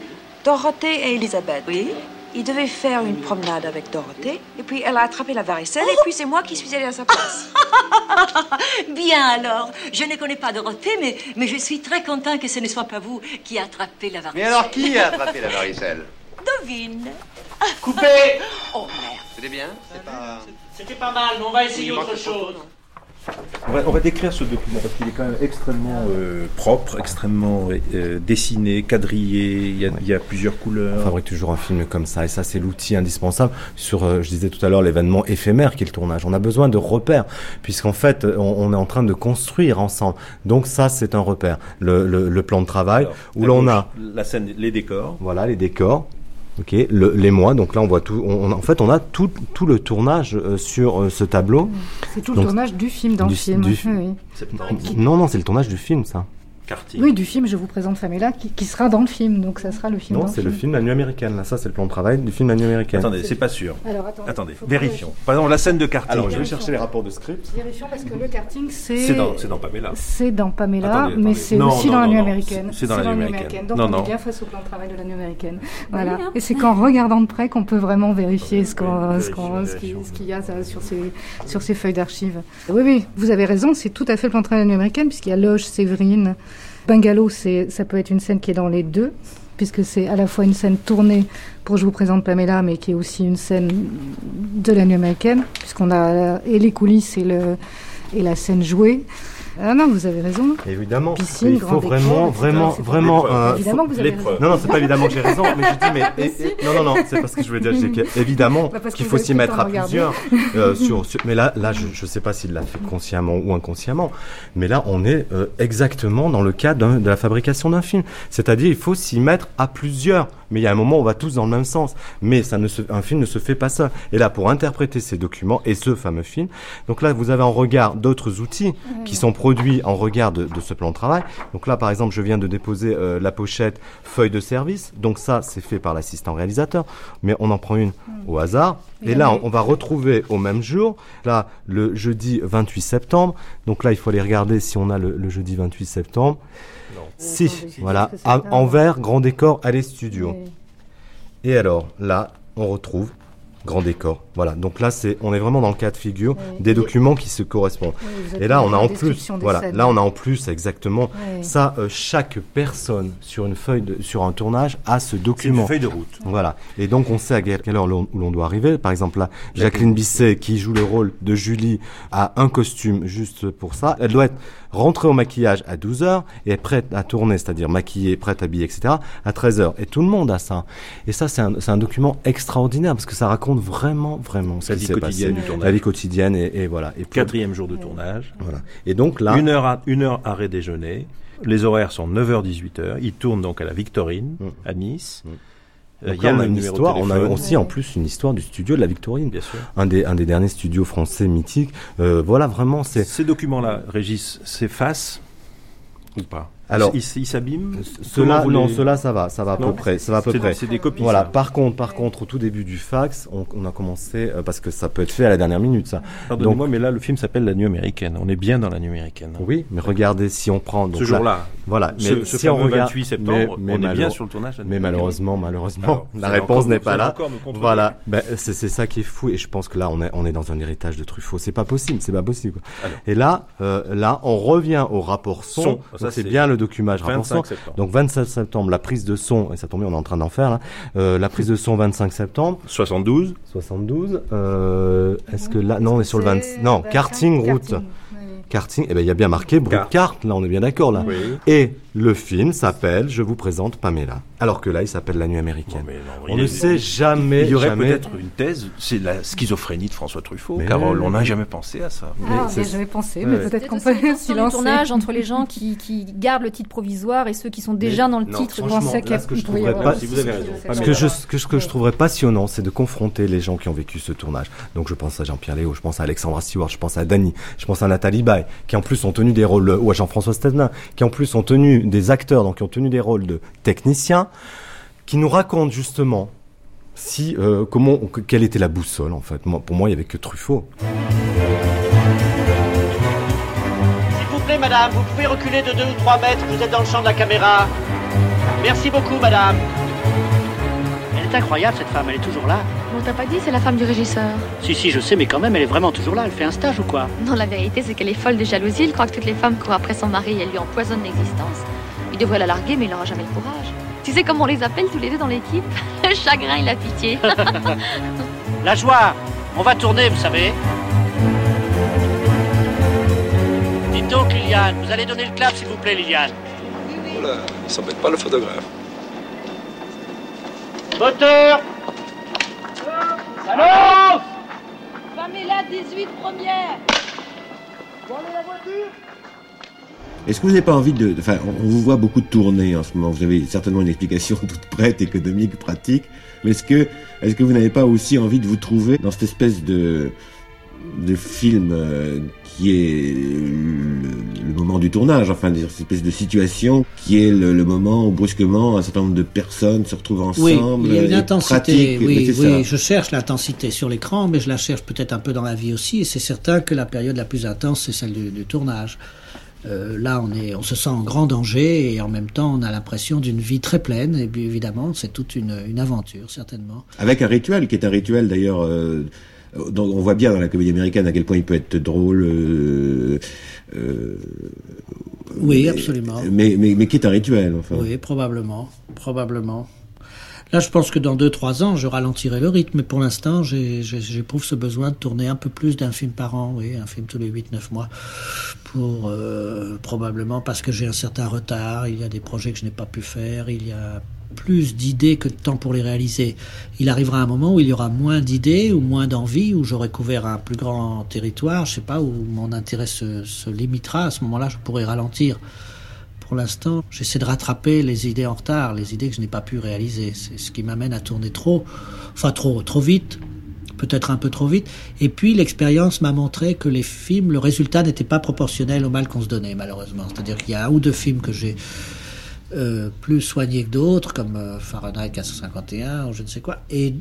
Dorothée et Elisabeth. Oui. Il devait faire une promenade avec Dorothée, et puis elle a attrapé la varicelle, Oh. et puis c'est moi qui suis allée à sa place. [LAUGHS] Bien alors, je ne connais pas Dorothée, mais, mais je suis très content que ce ne soit pas vous qui attrapez la varicelle. Mais alors qui a attrapé la varicelle? Devine. Coupé Oh merde. C'était bien? C'est pas... C'était pas mal, mais on va essayer autre chose. On va, on va décrire ce document parce qu'il est quand même extrêmement euh, propre, extrêmement euh, dessiné, quadrillé. Il y, a, il y a plusieurs couleurs. On fabrique toujours un film comme ça, et ça c'est l'outil indispensable sur, euh, je disais tout à l'heure, l'événement éphémère qui est le tournage. On a besoin de repères, puisqu'en fait, on, on est en train de construire ensemble. Donc ça, c'est un repère. Le, le, le plan de travail, où l'on a la scène, les décors. Voilà, les décors. Ok, le- les mois. Donc là, on voit tout. On, on- en fait, on a tout, tout le tournage euh, sur euh, ce tableau. C'est tout le Donc, tournage du film dans du- le film. du- oui. Non, non, c'est le tournage du film, ça. Oui, du film, je vous présente Pamela, qui, qui sera dans le film, donc ça sera le film. Non, c'est le film La Nuit américaine. Là, ça, c'est le plan de travail du film La Nuit américaine. Attendez, c'est pas sûr. Alors, attendez. Vérifions. Par exemple, la scène de karting. Alors, je vais chercher les rapports de script. Vérifions parce que le karting, c'est. C'est dans, Pamela. C'est dans Pamela, Attendez, mais c'est aussi non, dans la nuit américaine. c'est- dans la nuit américaine. Donc Non, on non. est bien face au plan de travail de la nuit américaine. Oui, Voilà. hein. Et c'est qu'en regardant de près qu'on peut vraiment vérifier ce qu'il y a ça, sur ces, sur ces feuilles d'archives. Oui, oui, vous avez raison, c'est tout à fait le plan de travail de la nuit américaine, puisqu'il y a Loge, Séverine. Bungalow, ça peut être une scène qui est dans les deux, puisque c'est à la fois une scène tournée pour Je vous présente Pamela, mais qui est aussi une scène de la nuit américaine, puisqu'on a les coulisses et, le, et la scène jouée. Ah non, vous avez raison. Évidemment. Piscine, il faut vraiment, vraiment, vraiment. Euh, Évidemment que vous avez raison. Non, non, c'est pas évidemment que j'ai raison, mais je dis, mais [LAUGHS] et- et- non, non, non, c'est parce que je veux dire, c'est évidemment Bah, qu'il faut s'y mettre à plusieurs. [LAUGHS] euh, sur, sur- mais là, là, je, je sais pas s'il l'a fait consciemment ou inconsciemment, mais là, on est euh, exactement dans le cadre de la fabrication d'un film. C'est-à-dire, il faut s'y mettre à plusieurs, mais il y a un moment où on va tous dans le même sens. Mais ça ne se, un film ne se fait pas ça. Et là, pour interpréter ces documents et ce fameux film, donc là, vous avez en regard d'autres outils qui sont produits en regard de, de, ce plan de travail. Donc là, par exemple, je viens de déposer euh, la pochette feuille de service. Donc ça, c'est fait par l'assistant réalisateur. Mais on en prend une au hasard. Et là, on, on va retrouver au même jour, là, le jeudi 28 septembre. Donc là, il faut aller regarder si on a le, le jeudi 28 septembre. Si, voilà, à- en vert, grand décor, allez studio. Et alors, là, on retrouve grand décor. Voilà, donc là, c'est, on est vraiment dans le cas de figure des documents qui se correspondent. Oui, Et là, on a en plus, voilà, scènes. là, on a en plus exactement ça. euh, chaque personne sur une feuille, de, sur un tournage a ce document. feuille de route. Voilà. Et donc, on sait à quelle quelle heure l'on- où l'on doit arriver. Par exemple, là, Jacqueline Bisset, qui joue le rôle de Julie, a un costume juste pour ça. Elle doit être rentrée au maquillage à 12 heures et est prête à tourner, c'est-à-dire maquillée, prête, habillée, etc., à 13 heures. Et tout le monde a ça. Et ça, c'est un, un document extraordinaire parce que ça raconte vraiment, vraiment ce La qui vie quotidienne passé. du tournage. La vie quotidienne et, et voilà. Et pour- Quatrième jour de tournage. Voilà. Et donc là, Une heure, à- une heure arrêt déjeuner. Les horaires sont 9h-18h. Ils tournent donc à la Victorine, à Nice. Euh, Mm. Donc il y a là, on a une histoire, on aussi en plus une histoire du studio de la Victorine. Un des, un des derniers studios français mythiques. Euh, voilà, vraiment, c'est. Ces documents-là, Régis, s'effacent ou pas? Alors, ils ils s'abîment Cela, Comment vous non, les- cela, ça va, ça va à Non peu près, ça va à peu C'est- près. C'est des copies. Voilà. ça. Par contre, par contre, au tout début du fax, on, on a commencé euh, parce que ça peut être fait à la dernière minute, ça. Pardonnez-moi, mais là, le film s'appelle La Nuit américaine. On est bien dans La Nuit américaine. Oui, mais regardez si on prend donc Ce jour-là. Voilà, mais ce si on regarde 28 septembre, on est bien sur le tournage Mais malheureusement, malheureusement, Alors, la réponse n'est pas là. Voilà, ben, c'est ça qui est fou et je pense que là on est on est dans un héritage de Truffaut. C'est pas possible, c'est pas possible. Et là, euh, là, on revient au rapport son. C'est bien le documage rapport 25 son. septembre. Donc 27 septembre, la prise de son et ça tombe bien, on est en train d'en faire là. Euh, la prise de son 25 septembre. 72. 72. Euh, Est-ce que là, non, on est sur le 20. Non, karting route. Karting, eh ben il y a bien marqué bruit de carte, là on est bien d'accord là. Oui. Et le film s'appelle Je vous présente Pamela. Alors que là il s'appelle La nuit américaine. on il ne sait jamais. Il y aurait jamais- peut-être une thèse, c'est la schizophrénie de François Truffaut. Mais Carole, on n'a jamais pensé à ça. Ah, on n'y a jamais pensé, mais Ouais. peut-être qu'on peut du lancer. tournage entre les gens qui, [LAUGHS] qui gardent le titre provisoire et ceux qui sont déjà dans le Non, titre. franchement, là, ce que je trouverais pas, aussi vous avez raison. ce que je, ce que, ce que je trouverais passionnant, c'est de confronter les gens qui ont vécu ce tournage. Donc je pense à Jean-Pierre Léo, je pense à Alexandra Stewart, je pense à Dany, je pense à Nathalie Baye, qui en plus ont tenu des rôles, ou à Jean-François Stevenin, qui en plus ont tenu des acteurs, donc qui ont tenu des rôles de techniciens, qui nous racontent justement si euh, comment quelle était la boussole en fait. Moi, pour moi, il y avait que Truffaut. S'il vous plaît, madame, vous pouvez reculer de 2 ou 3 mètres, vous êtes dans le champ de la caméra. Merci beaucoup, madame. Elle est incroyable, cette femme, elle est toujours là. On t'a pas dit, c'est la femme du régisseur. Si, si, je sais, mais quand même, elle est vraiment toujours là. Elle fait un stage ou quoi? Non, la vérité, c'est qu'elle est folle de jalousie. Elle croit que toutes les femmes courent après son mari et elle lui empoisonne l'existence. Il devrait la larguer, mais il n'aura jamais le courage. Tu sais comment on les appelle tous les deux dans l'équipe? Le [LAUGHS] chagrin et la pitié. [LAUGHS] La joie On va tourner, vous savez. Dites donc, Liliane, vous allez donner le clap, s'il vous plaît, Liliane. Voilà, il s'embête pas le photographe. Moteur Allô? Pamela, 18 première. Est-ce que vous n'avez pas envie de... Enfin, on vous voit beaucoup de tourner en ce moment. Vous avez certainement une explication [LAUGHS] toute prête, économique, pratique. Mais est-ce que, est-ce que vous n'avez pas aussi envie de vous trouver dans cette espèce de, de film euh, qui est le, le moment du tournage, enfin, cette espèce de situation qui est le, le moment où brusquement un certain nombre de personnes se retrouvent Oui, ensemble. il y a une intensité. pratiquent. Oui, oui, je cherche l'intensité sur l'écran, mais je la cherche peut-être un peu dans la vie aussi. Et c'est certain que la période la plus intense, c'est celle du, du tournage. Euh, là, on, est, on se sent en grand danger et en même temps, on a l'impression d'une vie très pleine. Et puis évidemment, c'est toute une, une aventure, certainement. Avec un rituel qui est un rituel d'ailleurs. euh, dont on voit bien dans la comédie américaine à quel point il peut être drôle. euh, Oui, mais- absolument. Mais, mais, mais qui est un rituel, enfin. Oui, probablement, probablement. Là, je pense que dans 2-3 ans, je ralentirai le rythme, mais pour l'instant, j'éprouve ce besoin de tourner un peu plus d'un film par an, oui, un film tous les 8-9 mois, pour euh, probablement parce que j'ai un certain retard, il y a des projets que je n'ai pas pu faire, il y a plus d'idées que de temps pour les réaliser. Il arrivera un moment où il y aura moins d'idées ou moins d'envie, où j'aurai couvert un plus grand territoire, je sais pas, où mon intérêt se, se limitera. À ce moment-là, je pourrai ralentir pour l'instant, j'essaie de rattraper les idées en retard, les idées que je n'ai pas pu réaliser. C'est ce qui m'amène à tourner trop, enfin trop, trop vite, peut-être un peu trop vite. Et puis l'expérience m'a montré que les films, le résultat n'était pas proportionnel au mal qu'on se donnait, malheureusement. C'est-à-dire qu'il y a un ou deux films que j'ai euh, plus soignés que d'autres, comme euh, Fahrenheit 451 ou je ne sais quoi. Et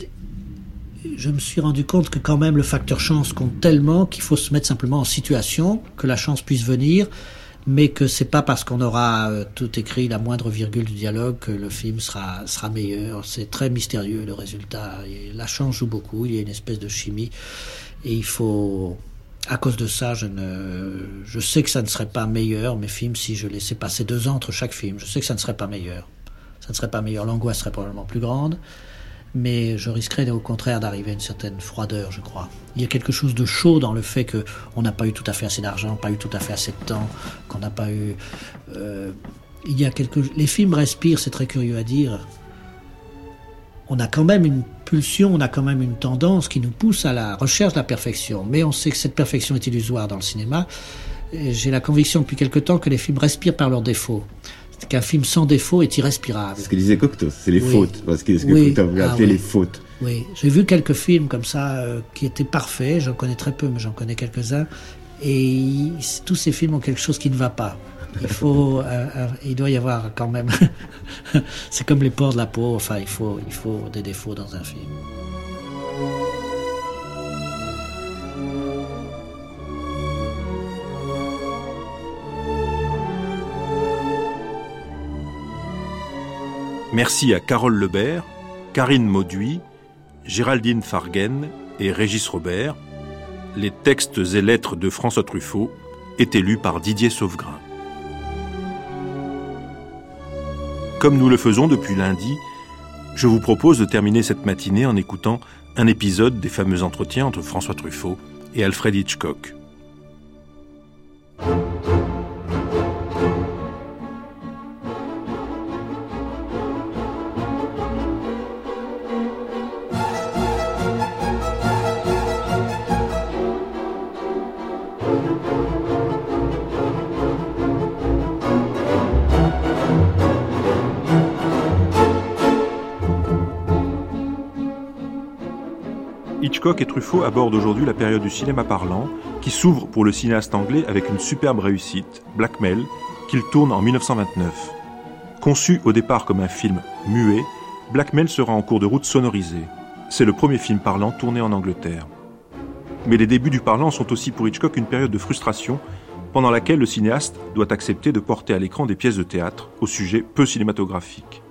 je me suis rendu compte que quand même le facteur chance compte tellement qu'il faut se mettre simplement en situation, que la chance puisse venir, mais que c'est pas parce qu'on aura euh, tout écrit, la moindre virgule du dialogue, que le film sera, sera meilleur. C'est très mystérieux le résultat. Et la chance joue beaucoup, il y a une espèce de chimie. Et il faut. À cause de ça, je, ne, je sais que ça ne serait pas meilleur, mes films, si je laissais passer deux ans entre chaque film. Je sais que ça ne serait pas meilleur. Ça ne serait pas meilleur. L'angoisse serait probablement plus grande mais je risquerais au contraire d'arriver à une certaine froideur, je crois. Il y a quelque chose de chaud dans le fait que on n'a pas eu tout à fait assez d'argent, pas eu tout à fait assez de temps, qu'on n'a pas eu. euh, il y a quelque. Les films respirent, c'est très curieux à dire. On a quand même une pulsion, on a quand même une tendance qui nous pousse à la recherche de la perfection, mais on sait que cette perfection est illusoire dans le cinéma. J'ai la conviction depuis quelque temps que les films respirent par leurs défauts. Qu'un film sans défaut est irrespirable. C'est ce que disait Cocteau, c'est les Oui. fautes. Parce que ce que Oui. Cocteau Ah oui. les fautes. Oui, j'ai vu quelques films comme ça euh, qui étaient parfaits. J'en connais très peu, mais j'en connais quelques-uns. Et tous ces films ont quelque chose qui ne va pas. Il faut, [LAUGHS] euh, euh, il doit y avoir quand même. [LAUGHS] C'est comme les pores de la peau. Enfin, il faut, il faut des défauts dans un film. Merci à Carole Lebert, Karine Mauduit, Géraldine Fargen et Régis Robert. Les textes et lettres de François Truffaut étaient lus par Didier Sauvegrain. Comme nous le faisons depuis lundi, je vous propose de terminer cette matinée en écoutant un épisode des fameux entretiens entre François Truffaut et Alfred Hitchcock. Hitchcock et Truffaut abordent aujourd'hui la période du cinéma parlant qui s'ouvre pour le cinéaste anglais avec une superbe réussite, Blackmail, qu'il tourne en 1929. Conçu au départ comme un film muet, Blackmail sera en cours de route sonorisé. C'est le premier film parlant tourné en Angleterre. Mais les débuts du parlant sont aussi pour Hitchcock une période de frustration pendant laquelle le cinéaste doit accepter de porter à l'écran des pièces de théâtre au sujet peu cinématographique.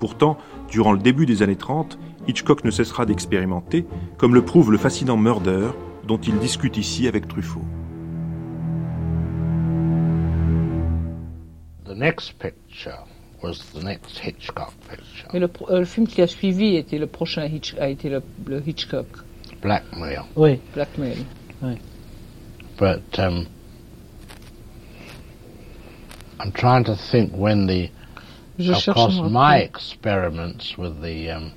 Pourtant, durant le début des années 30, Hitchcock ne cessera d'expérimenter, comme le prouve le fascinant Murder, dont il discute ici avec Truffaut. The next picture was the next Hitchcock picture, Mais le, euh, le film qui a suivi était le prochain Hitch, a été le, le Hitchcock. Blackmail. Oui. Blackmail. Oui. But um, I'm trying to think when the, Je of cherche course, my experiments with the um,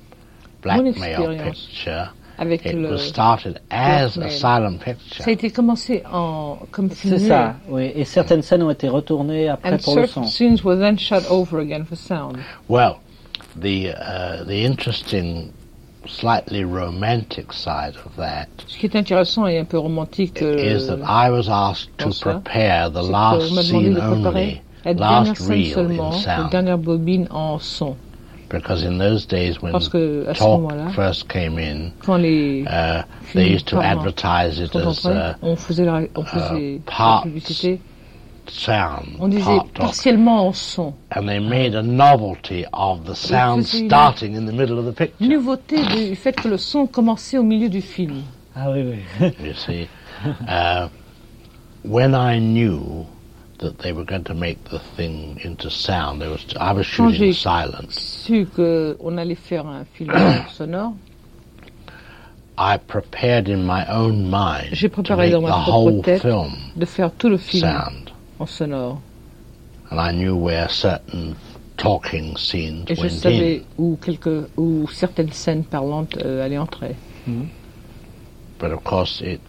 blackmail picture, avec it le was started as a blackmail. silent picture. Ça a été commencé en, comme film C'est ça, oui. Et certaines scènes ont été retournées après And pour le certain son. scenes were then shot over again for sound. Well, the uh, the interesting, slightly romantic side of that Ce qui est intéressant et un peu romantique euh, is that I was asked to prepare the c'est last scene de préparer only, la dernière last scène reel seulement, in la sound, dernière bobine en son. Because in those days when Parce que à ce talk moment-là, first came in, quand les uh, films they used to advertise it sont as uh, on faisait la, on faisait la publicité, sound, on disait partiellement en son. and they made a novelty of the sound starting in the middle of the picture. Nouveauté du fait que le son commençait au milieu du film. Ah oui, oui. you see, uh, when I knew that they were going to make the thing into sound, there was I was Quand shooting j'ai silence. su qu'on allait faire un film [COUGHS] sonore, I prepared in my own mind j'ai to préparé make dans the ma whole propre tête film de faire tout le film sound, en sonore. and I knew where certain talking scenes Et je went savais in. où, quelques, où certaines scènes parlantes euh, allaient entrer. But of course, it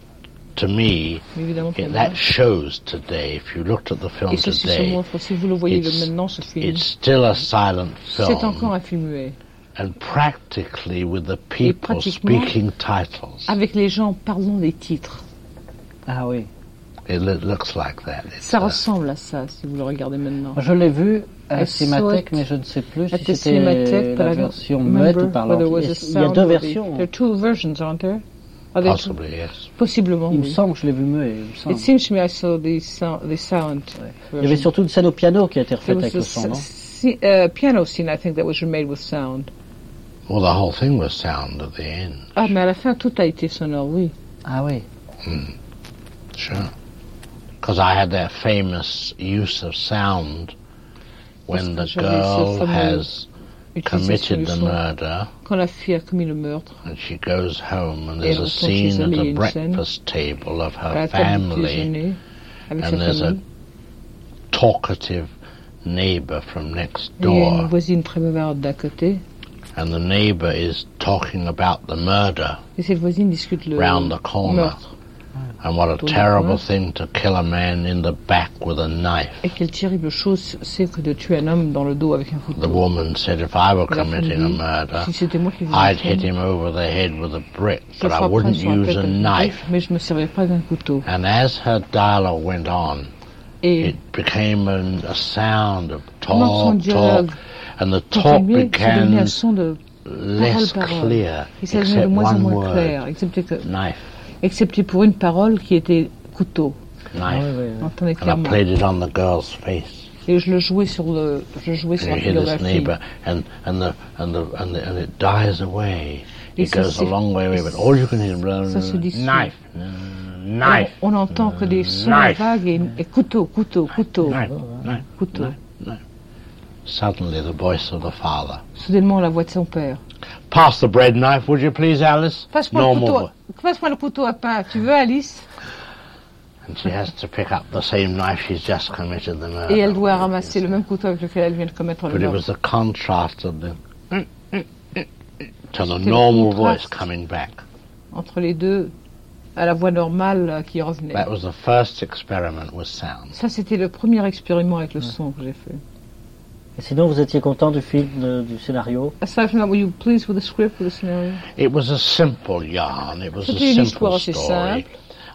to me, it, moi. that shows today. If you looked at the film today, montre, si vous le voyez it's- maintenant, ce film, it's still a silent c'est film, encore un film muet. and practically with the people speaking titles. Avec les gens parlant des titres. Ah oui. It loo- looks like that. It's, Ça uh, ressemble à ça, si vous le regardez maintenant. Je l'ai vu à Cinémathèque, mais je ne sais plus at si c'était Cinematheque, but la I don't version muette ou parlante. it was Il y a deux versions. There are two versions, aren't there? Possibly, yes. Possiblement. Il me oui. semble que je l'ai vu muet. il me semble. It seems to me I saw the sound. The sound Il y avait surtout une scène au piano qui a été refaite avec le son, non s- s- uh, piano scene, I think, that was remade with sound. Well, the whole thing was sound at the end. Ah, mais à la fin, tout a été sonore, oui. Ah oui. Hmm. Sure. Because I had that famous use of sound when the girl has committed du the son. murder. Quand la fille a commis le meurtre, and she goes home and Et there's elle a retourne chez scene elle, at il y a the une scène breakfast table of à her la table du family. déjeuner, avec sa and there's a famille, talkative neighbor from next et il y a une door voisine très bavarde d'un côté, and the neighbor is talking about the murder et cette voisine discute le round the corner. meurtre. And what a terrible thing to kill a man in the back with a knife. Et quelle terrible chose c'est que de tuer un homme dans le dos avec un couteau. The woman said, if I were Et la femme committing a murder, si moi qui I'd hit him over the head with a brick, but I wouldn't use a knife. mais je me servais pas d'un couteau. And as her dialogue went on, Et it became an, a sound of talk, talk, and the talk continuait, ça devenait began less clear, Et ça devenait de except one word, clair, excepté, que, knife, excepté pour une parole qui était couteau. knife. On entendait And I clairement. played it on the girl's face. Et je le jouais sur le, je jouais sur la you hear figure de la this fille. neighbor, and and the and the and, the, and it dies away. Et It ça, goes a long way away, but all you can hear is Ça se dissout. knife, knife. On n'entend que des sons Knife. vagues et, et couteau, couteau, couteau, Knife, knife, couteau. Suddenly, the voice of the father. Soudainement, la voix de son père. Pass the bread knife, would you please, Alice? Passe-moi le Normal couteau, voice. passe-moi le couteau à pain. Tu veux, Alice? And she has to pick up the same knife she's just committed the murder. Et elle doit ramasser le même couteau avec lequel elle vient de commettre le But it meurtre. was the contrast of the to the C'était le normal contraste. voice coming back. Entre les deux, à la voix normale euh, qui revenait. That was the first experiment with sound. Ça, c'était le premier expériment avec le son que j'ai fait. Et sinon, vous étiez content du film, de- du scénario Aside from that, were you pleased with the script, with the scenario? It was a simple yarn. It was a C'était une simple histoire assez story. simple.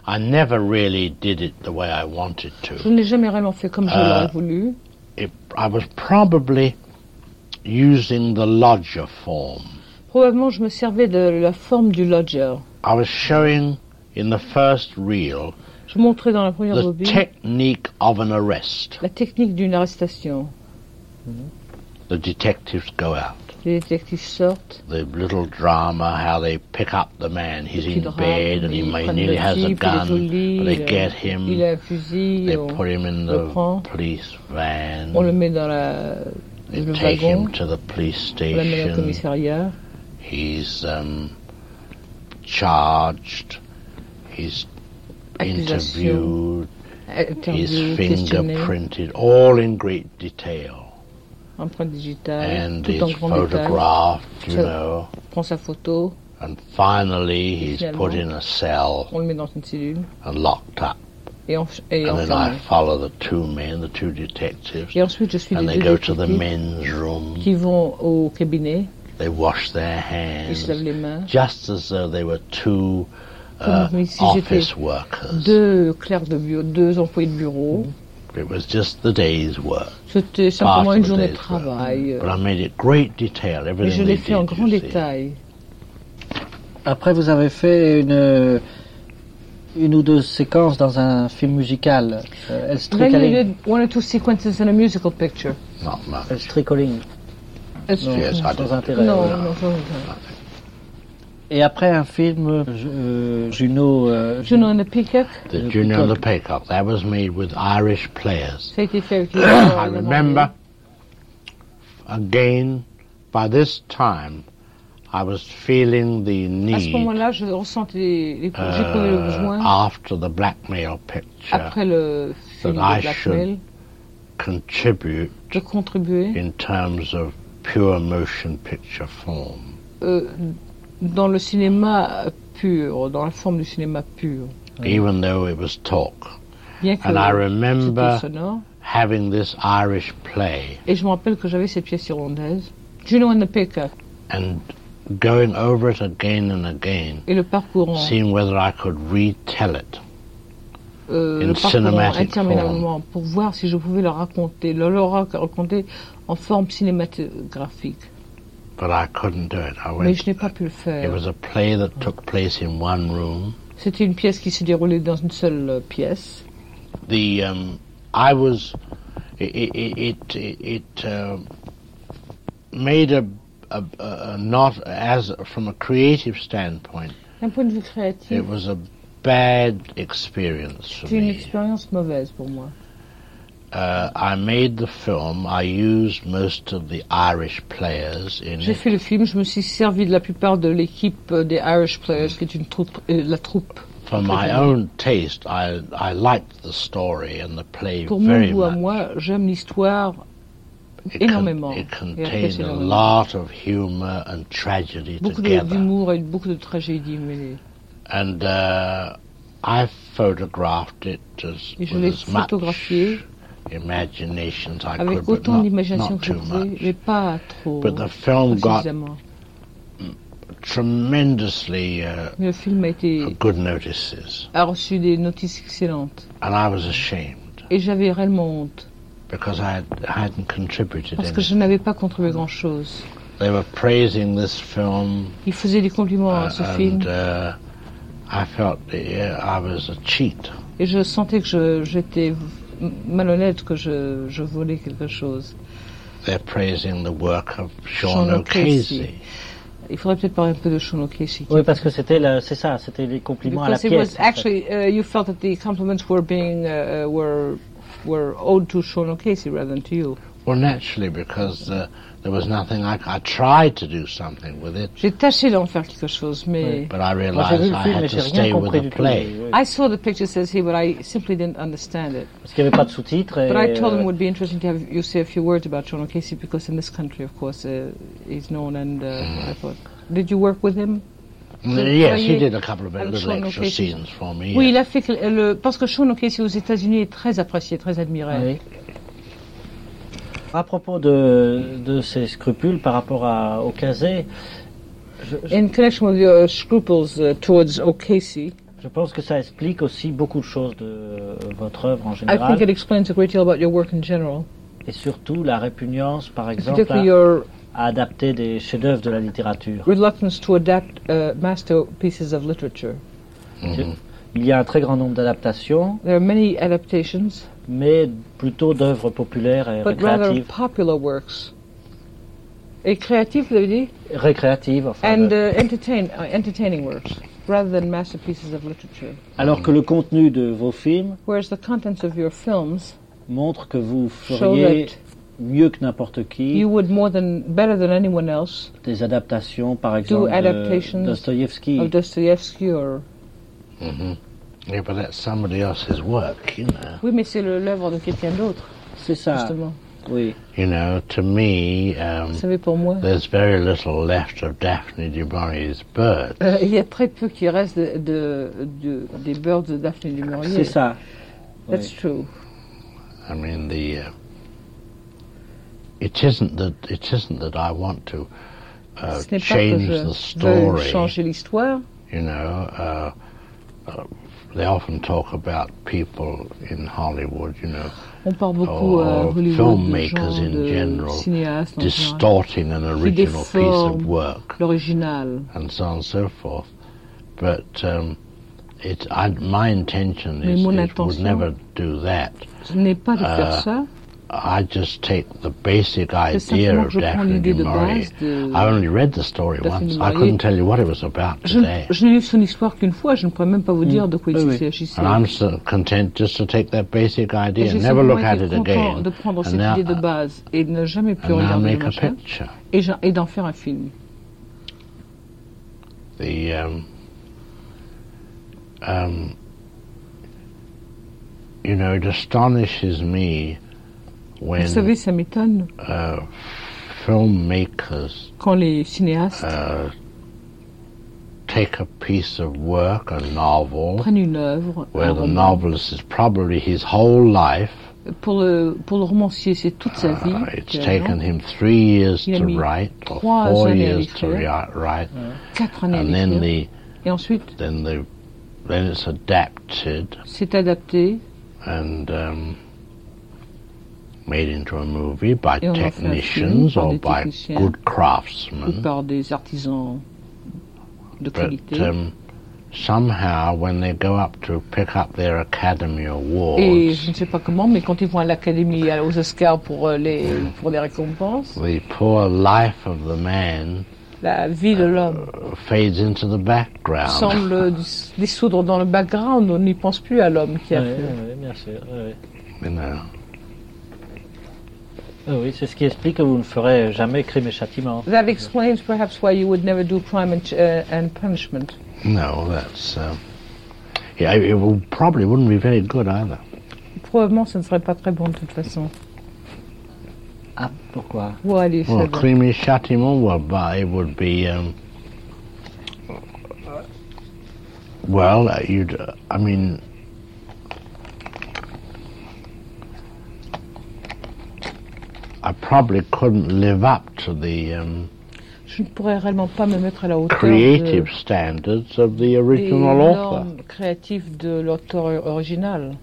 I never really did it the way I wanted Je to. ne l'ai jamais réellement fait comme je Euh, l'aurais voulu. It, I was probably using the lodger form. Probablement, je me servais de la forme du lodger. I was showing in the first reel Je montrais dans la première the bobine technique of an arrest. la technique d'une arrestation. The detectives go out. Les détectives sortent, The little drama, how they pick up the man. He's in bed and he may nearly has a type, il est gun. but they get him. il a fusil, They put him in the police van. on le met dans la, They le take wagon, him to the police on l'amène au station. commissariat. He's um, charged. He's Accusation. interviewed. He's Interview, questionné, fingerprinted, all in great detail. Empreinte digitale, And tout en grand détail. Ça- prend sa photo, And finally, he's Finalement. put in a cell on le met dans une cellule and locked up. et, en, et And then I follow the two men, the two detectives. Et ensuite, je suis and les they deux go to the détectives men's room. qui vont au cabinet, They wash their ils se lavent hands, les mains, just as though they were two uh, comme si office workers. deux clercs de bureau, deux employés de bureau. Was just the day's work. C'était simplement une the journée de day's work. travail. But I made it great detail, Et everything je l'ai fait en grand détail. Après, vous avez fait une, une ou deux séquences dans un film musical, euh, Then you did one or two sequences in a musical picture. Not much. Yes, I. Non, voilà. Et après un film, euh, Juno. euh, Juno and the Peacock, The Junior and the Paycock, that was made with Irish players. [CLEARS THROAT] I remember, again, by this time, I was feeling the À ce need, moment-là, je ressentais les- j'éprouvais le uh, besoin, after the blackmail picture, après le film that I de Blackmail, should contribute de contribuer in terms of pure motion picture form. euh, dans le cinéma pur, dans la forme du cinéma pur. even though it was talk. Bien que And I remember sonore. having this Irish play Et je me rappelle que j'avais cette pièce irlandaise, Juno and the Picker, and going over it again and again, et le parcourant, seeing whether I could retell it. euh, in le parcourant interminablement pour voir si je pouvais le raconter, le, le ra- raconter en forme cinématographique. But I couldn't do it. I Mais je n'ai pas pu le It was a play that took place in one room. C'était une pièce qui se déroulait dans une seule euh, pièce. The um, I was it it it, it, uh, made a, a, a not as from a creative standpoint. D'un point de vue créatif, It was a bad experience for c'était une me. expérience mauvaise pour moi. J'ai it. fait le film, je me suis servi de la plupart de l'équipe euh, des Irish Players, qui est une troupe, euh, la troupe. For my own taste, I I liked the story and the play Pour mon goût à much. moi, j'aime l'histoire It, énormément. it contained a lot of humor and tragedy Beaucoup d'humour et beaucoup de tragédie mêlée. And uh, I photographed it as, Et je l'ai much avec autant d'imagination que je pouvais, mais pas trop But the film pas got suffisamment. tremendously uh, Mais le film a été good notices, a reçu des notices excellentes. and I was ashamed Et j'avais réellement honte, because I had, hadn't contributed parce que je n'avais pas contribué grand-chose. They were praising this film, Il faisait des compliments à uh, ce film, uh, I felt uh, I was a cheat. et je sentais que j'étais malhonnête, que je, je volais quelque chose. They're praising the work of Sean O'Casey. Il faudrait peut-être parler un peu de Sean O'Casey. Oui, parce que c'était c'est ça, c'était les compliments à la Because it pièce. was actually, uh, you felt that the compliments were being, uh, uh, were, were owed to Sean O'Casey rather than to you. Well, naturally, because uh, there was nothing I, I tried to do something with it, J'ai tâché d'en faire quelque chose, mais... but I realized le I had to stay with the play. I saw the picture says here, but I simply didn't understand it. Parce qu'il n'y avait pas de sous-titres. But I told him euh, it would be interesting to have you say a few words about Sean O'Casey because in this country, of course, uh, he's known. And uh, I thought, did you work with him? Mm, Yes, he did a couple of little extra scenes for me. Oui, il a fait le, parce que Sean O'Casey aux États-Unis est très apprécié, très admiré. Oui. À propos de, de ces scrupules par rapport à, au casé, je, je- In connection with your scruples uh, towards O'Casey, je pense que ça explique aussi beaucoup de choses de euh, votre œuvre en I think général. it explains a great deal about your work in general. Et surtout la répugnance, par exemple, à, your à adapter des chefs-d'œuvre de la littérature. reluctance to adapt uh, masterpieces of literature. Il y a un très grand nombre d'adaptations, There are many adaptations, mais plutôt d'œuvres populaires et but rather récréatives. popular works. Et créatif, vous avez dit? Récréatives, enfin, And de- uh, entertain, uh, entertaining works, rather than masterpieces of literature. alors que le contenu de vos films Whereas the contents of your films montre que vous feriez mieux que n'importe qui you would more than, better than anyone else, des adaptations, par do exemple, de Dostoïevski. of Dostoevsky or... Mhm. Yeah, but that's somebody else's work, you know. Oui, mais c'est le- l'œuvre de quelqu'un d'autre. C'est ça. Justement. Oui. You know, to me, um, Vous savez, pour moi, there's very little left of Daphne du Maurier's bird. euh, il y a très peu qui reste de, de, de- des birds de Daphne du Maurier. C'est ça. That's Oui. true. I mean, the uh, it isn't that it isn't that I want to uh, Ce n'est pas que change je the veux story. changer l'histoire. You know, uh, uh, they often talk about people in Hollywood. You know, On parle beaucoup à or Hollywood de filmmakers gens, in de general cinéastes en général, distorting an qui original piece of work l'original. and so on and so forth. But um, it, I, my intention Mais is, mon is would intention- never do that. Ce n'est pas de faire Uh, ça. I just take the basic idea of que je prends Daphne du Maurier. I only read the story once. I couldn't tell you what it was about today. je n'ai lu son histoire qu'une fois, je ne pourrais même pas vous dire de quoi il Oui, oui. s'agissait. And I'm so content just to take that basic idea, J'ai never look at it again, de prendre and cette now, idée de base et ne jamais plus and now regarder le make a picture. et et d'en faire un film. The um, um, you know, it astonishes me when Vous savez, ça m'étonne uh, filmmakers quand les cinéastes uh, take a piece of work, a novel, prennent une œuvre, where un the roman. novelist is probably his whole life. Pour le, pour le romancier, c'est toute sa vie. Uh, It's finalement. taken him three years Il a to write, or trois four years to write, Quatre années and then the Et ensuite, then the then it's adapted c'est adapté and um, made into a movie by technicians film par or des by techniciens good ou craftsmen. par des artisans de But qualité. um, somehow, when they go up to pick up their Academy Awards, Et je ne sais pas comment, mais quand ils vont à l'Académie, aux Oscars pour, euh, les, pour les récompenses, the poor life of the man la vie de l'homme fades into the background. semble [LAUGHS] dis- dissoudre dans le background. On n'y pense plus à l'homme qui a Ouais, fait. ouais, bien sûr. ouais. You know. Ah oui, c'est ce qui explique que vous ne ferez jamais crime et châtiment. That explains perhaps why you would never do crime and, ch- uh, and punishment. No, that's um, yeah. It will, probably wouldn't be very good either. Probablement, ce ne serait pas très bon de toute façon. Ah, pourquoi? Ou allez, Well, Fabien. creamy châtiment well, but it would be um, well. uh, You'd, uh, I mean, I probably couldn't live up to the um, Je ne pourrais réellement pas me mettre à la hauteur creative de, standards of the des original author, normes créatives de l'auteur original.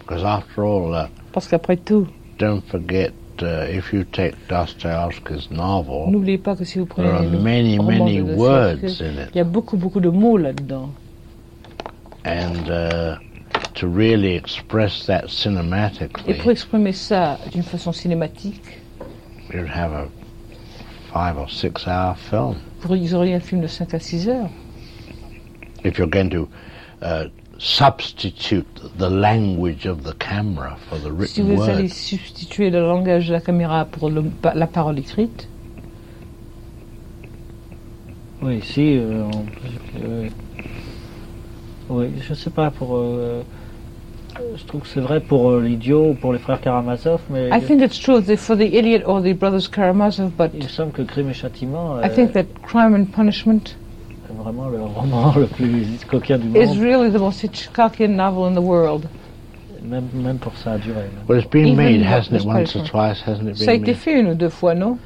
because after all, uh, Parce qu'après tout, don't forget uh, if you take Dostoevsky's novel, n'oubliez pas que si vous prenez there are many, many words Dostoïevski, in it. il y a beaucoup, beaucoup de mots là-dedans. and uh, to really express that Et cinematically, pour exprimer ça d'une façon cinématique, you'd have a five or six hour film. vous auriez un film de 5 à 6 heures. If you're going to uh, substitute the language of the camera for the Si written vous allez word, substituer le langage de la caméra pour le- la parole écrite, Oui, ici, euh, on- euh, oui, je sais pas pour. euh, je trouve que c'est vrai pour euh, l'idiot ou pour les frères Karamazov, mais I think it's true for the idiot or the brothers Karamazov, but il me semble que Crime et Châtiment I euh, think that Crime and Punishment est vraiment le roman [LAUGHS] le plus coquin du is monde. really the most Hitchcockian novel in the world. Même, même pour ça a duré. même. well, it's been Even made, hasn't it, once or twice, hasn't it Ça a been été made? fait une ou deux fois, non?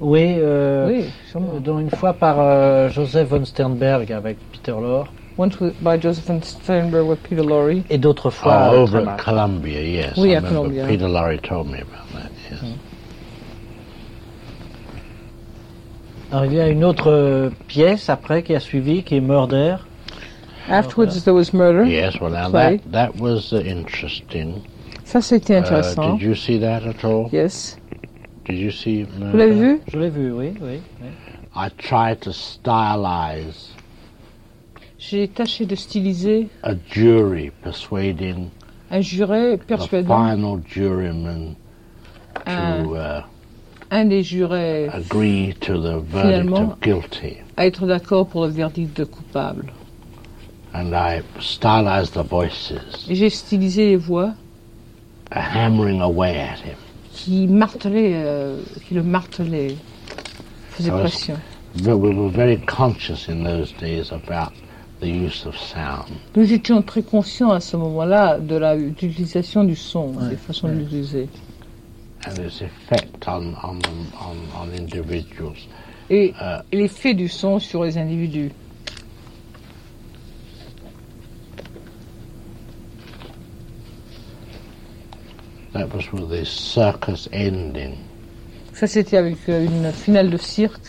Oui, euh, Oui, sûrement. dont une fois par euh, Joseph von Sternberg avec Peter Lorre, Once with, by Josephine Sternberg with Peter Lorre. et d'autres Oh, fois euh, over très at. Columbia, yes. Oui, I à remember Columbia. Peter Lorre told me about that, yes. Alors, il y a une autre euh, pièce après qui a suivi, qui est Murder. Afterwards, there was Murder. Yes, well, now play. that, that was uh, interesting. Ça, c'était Uh, did you see that at all? Yes. Did you see Vous l'avez vu Je l'ai vu, oui, oui. oui. I tried to stylize J'ai tâché de styliser a jury persuading un juré the persuadant final juryman un, to uh, un des jurés agree to the verdict Finalement- of guilty. à être d'accord pour le verdict de coupable. And I stylized the voices, Et j'ai stylisé les voix uh, hammering away at him. qui martelaient, euh, qui le martelaient, faisaient I was- pression. We were very conscious in those days about the use of sound. Nous étions très conscients à ce moment-là de l'utilisation du son, des façons de l'utiliser. and its effect on on on, on individuals. Et Uh, l'effet du son sur les individus. that was with the circus ending, Ça, c'était avec euh, une finale de cirque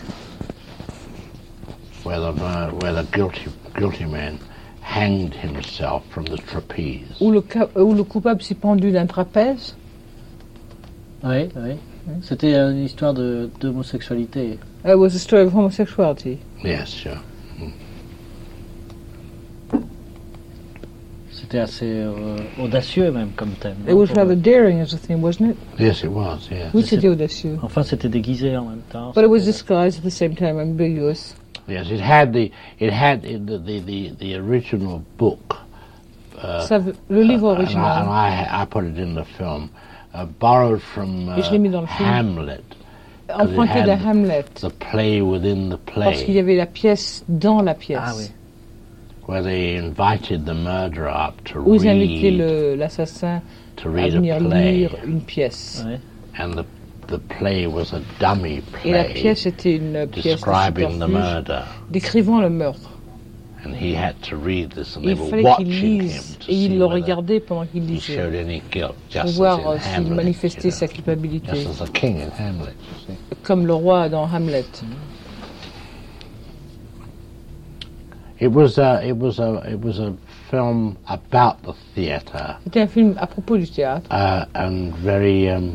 where the where the guilty guilty man hanged himself from the trapeze. où le, ca- où le coupable s'est pendu d'un trapèze. Oui, oui. C'était une histoire de- d'homosexualité. It was a story of homosexuality. Yes, sure. C'était assez euh, audacieux même comme thème. It was rather daring as a thing, wasn't it? Yes, it was. Yes. Oui, c'était audacieux. Enfin, c'était déguisé en même temps. But it was disguised at the same time, ambiguous. Yes, it had the it had the the the, the original book. Uh, Ça veut- le livre and I, and. I, I put it in the film, uh, borrowed from Et je l'ai mis dans uh, le film. Hamlet. 'Cause emprunté de Hamlet. The play within the Parce qu'il y play, avait la pièce dans la pièce. Ah oui. where they invited the murderer up to Où ils invitaient read, le- l'assassin to à read a venir play, lire une pièce. and the the play was a dummy Et la play pièce était une pièce de describing the murder, décrivant le meurtre. and he had to read this, and Et they il fallait qu'il lise et il le regardait pendant qu'il he lisait pour voir s'il manifestait sa culpabilité, just as a king in Hamlet. You see. comme le roi dans Hamlet. It was a, it was a, it was a film about the theatre C'était un film à propos du théâtre, uh, and very um, uh, well indigenous to the theatre. It used the et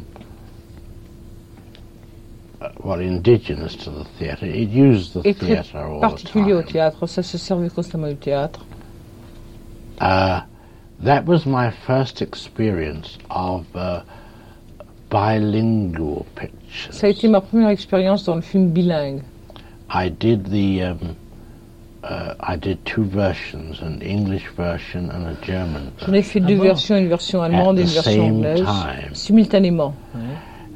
très theatre all the particulier au théâtre. Ça se servait constamment du théâtre. Uh, that was my first experience of uh, bilingual pictures. Ça a été ma première expérience dans le film bilingue. I did the um, uh, I did two versions, an English version and a German J'en ai fait deux versions, une version allemande et une version same anglaise, time. simultanément.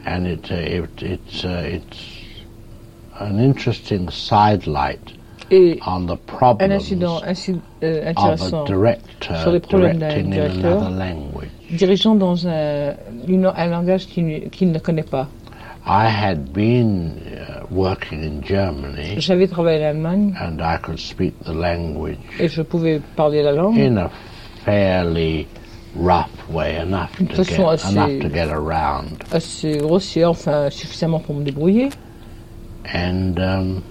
And it, uh, it it's uh, it's an interesting sidelight Et on the un incident euh, of intéressant a director sur les problèmes d'un directing in directeur another language. dirigeant dans un, langage qu'il ne connaît pas. I had been uh, working in Germany, J'avais travaillé en Allemagne and I could speak the language et je pouvais parler la langue in a fairly rough way, enough to get façon assez- enough to get around. assez grossière, enfin suffisamment pour me débrouiller. and um,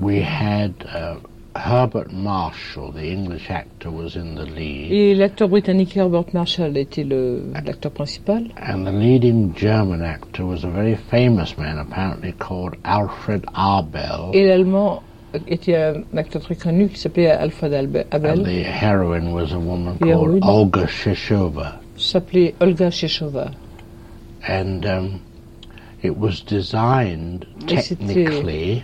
we had uh, Herbert Marshall, the English actor, was in the lead, Et l'acteur britannique Herbert Marshall était le- l'acteur principal. and the leading German actor was a very famous man, apparently called Alfred Abel, Et l'allemand était un acteur très connu qui s'appelait Alfred Abel, the heroine was a woman called? Olga Shishova, s'appelait Olga Sheshova. and um, it was designed technically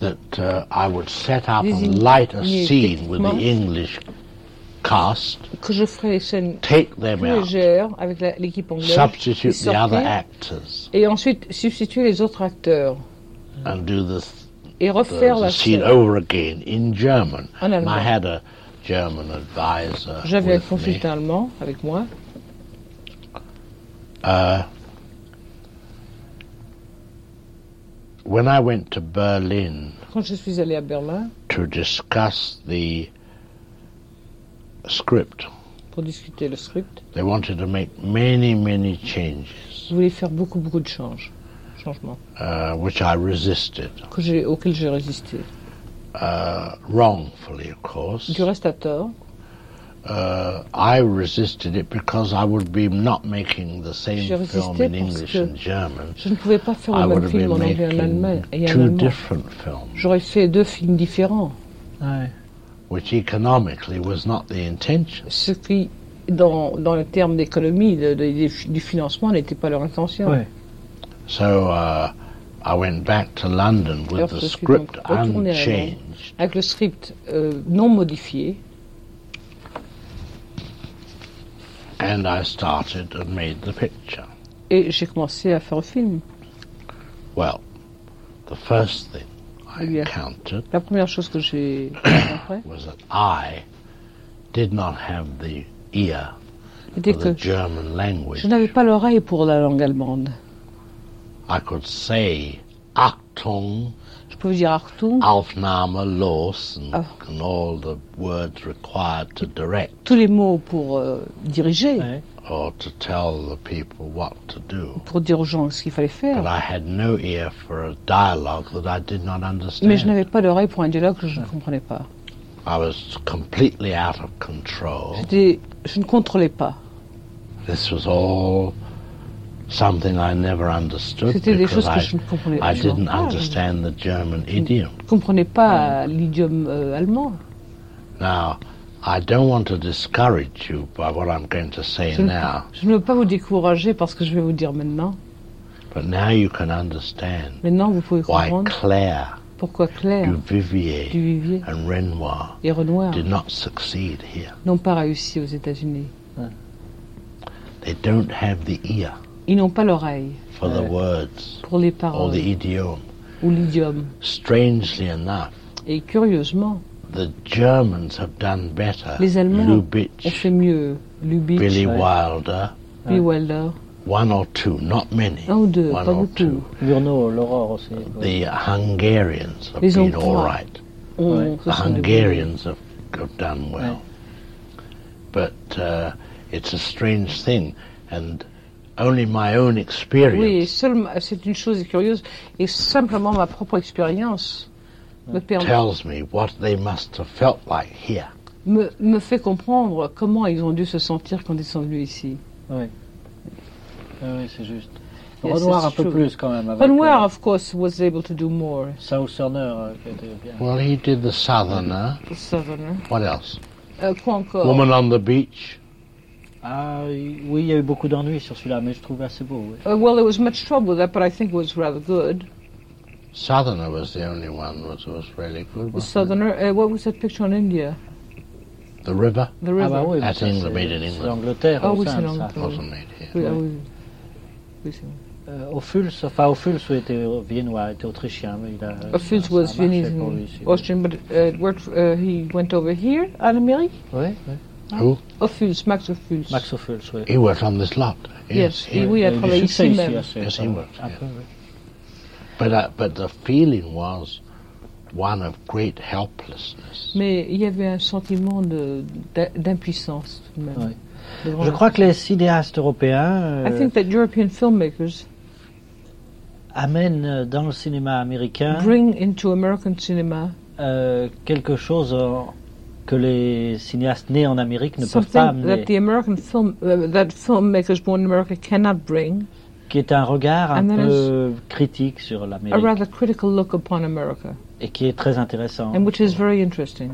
that uh, I would set up and light a scene with the techniquement. English cast, Que je ferais les scènes take them plus out, légères avec la- l'équipe anglaise. substitute les the other sortir, actors, Et ensuite substituer les autres acteurs. and do the, Et refaire la scène. En And allemand. I had a German advisor J'avais un consultant allemand avec moi. Uh, when I went to Berlin Quand je suis allé à Berlin to discuss the script, pour discuter le script, they wanted to make many, many changes, je voulais faire beaucoup, beaucoup de changes, changements uh, which I resisted. que j'ai- auxquels j'ai résisté. Uh, wrongfully, of course. Du reste à tort. Uh, I resisted it because I would be not making the same J'ai film résisté in English and German. je ne pouvais pas faire le même film en anglais et en allemand. two different films, J'aurais fait deux films différents. which economically was not the intention. Ce qui, dans, dans le terme d'économie, de- de- du financement, n'était pas leur intention. So uh, I went back to London with Alors, the je suis donc script retourné à Londres unchanged. avec le script euh, non modifié. And I started and made the picture. Et j'ai commencé à faire le film. Well, the first thing I encountered La première chose que j'ai [COUGHS] rencontrée, was that I did not have the ear for the que German language. je n'avais pas l'oreille pour la langue allemande. I could say Achtung, Je pouvais dire Achtung, Aufnahme, Los, and, Ah. and all the words required to direct tous les mots pour euh, diriger, or to tell the people what to do. pour dire aux gens ce qu'il fallait faire. But I had no ear for a dialogue that I did not understand. Mais je n'avais pas l'oreille pour un dialogue que je ne comprenais pas. I was completely out of control. Je ne contrôlais pas. This was all something I never understood C'était des choses que I, je ne comprenais I absolument didn't pas. understand the German idiom. Je ne comprenais pas l'idiome euh, allemand. Now, I don't want to discourage you by what I'm going to say Je ne, now, je ne veux pas vous décourager parce que je vais vous dire maintenant. but now you can understand Maintenant, vous pouvez why comprendre Claire, pourquoi Claire, Duvivier, Duvivier and Renoir et Renoir did not succeed here. n'ont pas réussi aux États-Unis. They don't have the ear Ils n'ont pas l'oreille for the euh, words pour les or paroles the idiom. ou l'idiome. Strangely enough, Et curieusement, the Germans have done better. les Allemands ont Lubitsch, fait mieux. Lubitsch, Billy ouais. Wilder, Billy Wilder, one or two, not many. un ou deux, one pas or beaucoup. two. Murnau, l'aurore aussi. The Hungarians have Les been Hongrois all right. ont- The sont. Hungarians have, have done well. But uh, it's a strange thing, and only my own experience Oui, seul- c'est une chose curieuse, et simplement ma propre expérience me, permet- tells me what they must have felt like here. me, me fait comprendre comment ils ont dû se sentir quand ils sont venus ici. Oui. Oui, c'est juste. Yes, Renoir un it's peu true. plus quand même. Avec, Renoir, euh, of course, was able to do more. Euh, qui était bien. Well, he did the Southerner. The Southerner. What else? Euh, quoi encore? Woman on the Beach. Ah oui, il y a eu beaucoup d'ennuis sur celui-là, mais je trouvais assez beau. Oui. Uh, well, there was much trouble with that, but I think it was rather good. Southerner was the only one that was really good. The Southerner, uh, what was that picture on India? The River. The River. Ah bah oui, mais At ça, England, c'est- made in c'est England. l'Angleterre. Ah au oui, sein c'est de ça. l'Angleterre. Wasn't made here. Oui, ah oui. Oui, c'est vrai. Euh, Ophuls, enfin Ophuls était viennois, était autrichien, mais il a. Ophuls ça- was ça a marché Viennese pour and lui, si- Austrian, but uh, it worked, uh, he went over here, en Amérique. Oui, oui. Who? Ophuls, Max Ophuls. Max Ophuls, oui. He worked on this lot. Yes, here. et oui, il a travaillé ici même. assez, Yes, ça he worked, oui. But uh, but the feeling was one of great helplessness. Mais il y avait un sentiment d'impuissance tout de même. Devant Je crois que les cinéastes européens I think that European filmmakers amènent euh, dans le cinéma américain bring into American cinema euh, quelque chose euh, que les cinéastes nés en Amérique ne peuvent pas that amener, the American film, uh, that filmmakers born in America cannot bring, qui est un regard un And that peu critique sur a l'Amérique rather critical look upon America, et qui est très intéressant. and which is very interesting.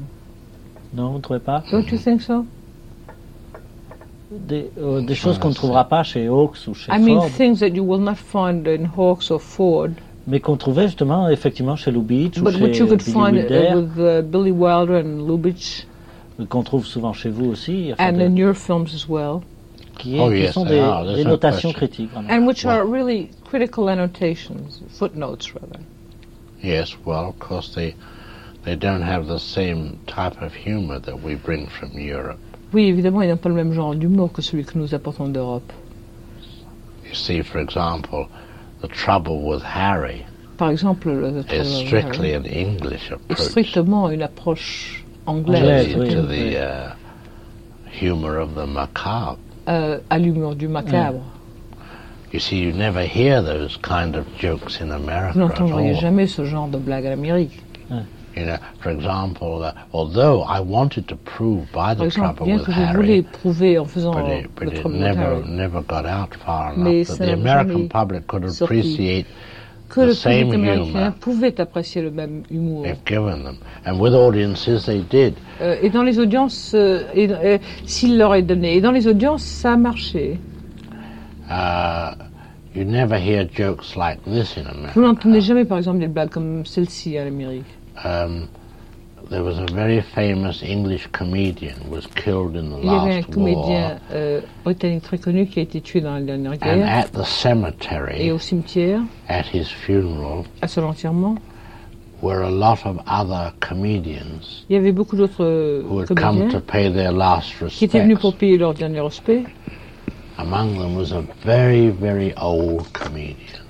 Non, vous ne trouvez pas? Don't you think so? Des, euh, des choses qu'on ne trouvera pas chez Hawks ou chez I mean, things that you will not find in Hawks or Ford, mais qu'on trouvait justement effectivement chez Lubitsch ou but chez which you could Billy find Wilder, uh, with uh, Billy Wilder and Lubitsch, qu'on trouve souvent chez vous aussi, enfin, and de- in your films as well, qui, est- Oh, qui yes, sont they des, are. There's des no notations question. critiques. vraiment. and which are really critical annotations, footnotes rather. Yes, well, of course they they don't have the same type of humor that we bring from Europe. Oui, évidemment, ils n'ont pas le même genre d'humour que celui que nous apportons d'Europe. You see, for example, the trouble with Harry Par exemple, le, le is strictly an English est approach strictement une approche to anglaise the, oui, to oui. the uh, humor of the macabre. euh, à l'humour du macabre. You see, you never hear those kind of jokes in America Vous at n'entendriez jamais ce genre de blague en Amérique. You know, for example, uh, although I wanted to prove by Par the exemple, trouble bien with que je voulais Harry, prouver en faisant far Mais enough that ça the American public could appreciate que the le same public américain humor pouvait apprécier le même humour. if given them, and with audiences they did. Euh, et dans les audiences, euh, euh, s'il leur est donné, et dans les audiences, ça a marché. Uh, you never hear jokes like this in America. Vous n'entendez jamais, par exemple, des blagues comme celle-ci en Amérique. Um, there was a very famous English comedian who was killed in the Il y avait un last war, comédien euh, britannique très connu qui a été tué dans la dernière and at the Et cemetery, au cimetière, at his funeral, à son enterrement, were a lot of other comedians il y avait beaucoup d'autres euh, who had come to pay their last qui étaient venus respects. pour payer leur dernier respect. Among them was a very, very old comedian,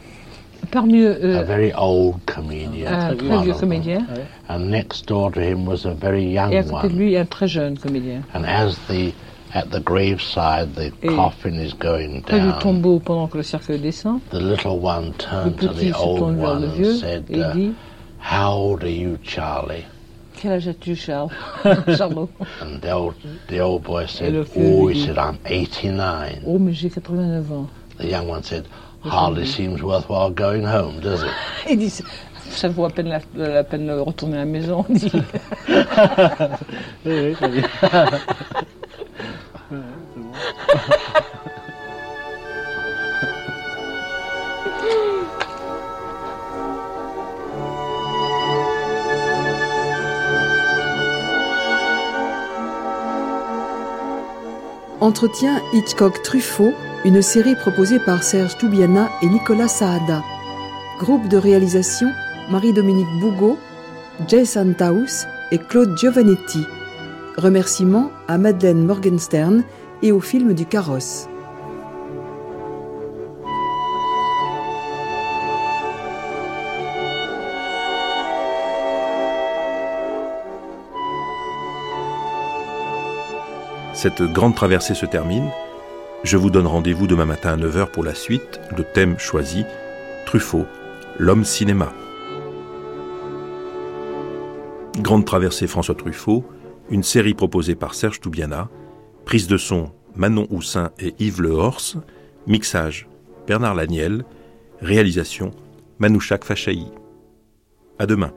Parmi eux, a very old comedian. un très vieux comédien. And next door to him was a very young Et à côté de one. lui, un très jeune comédien. And as the at the graveside the Et coffin is going Près du down, tombeau, pendant que le cercueil descend, the little one le turned to petit the se old tourne vers one le and vieux said, et il uh, dit "How old are you, Charlie?" Quel âge as-tu, Charles [LAUGHS] Charlot And the old the old boy said, le vieux "Oh," lui he dit, said, "I'm 89." Oh, mais j'ai 89 ans. The young one said, "Hardly seems worthwhile going home, does it?" [LAUGHS] Il dit Ça vaut à peine la, la peine de retourner à la maison, dit. Oui, oui. Entretien Hitchcock-Truffaut, une série proposée par Serge Toubiana et Nicolas Saada. Groupe de réalisation Marie-Dominique Bougot, Jay Santaus et Claude Giovanetti. Remerciements à Madeleine Morgenstern et au film du carrosse. Cette grande traversée se termine. Je vous donne rendez-vous demain matin à 9h pour la suite. Le thème choisi, Truffaut, l'homme cinéma. Grande traversée François Truffaut, une série proposée par Serge Toubiana, prise de son Manon Houssin et Yves Lehorse, mixage Bernard Laniel, réalisation Manouchak Fachaï. À demain.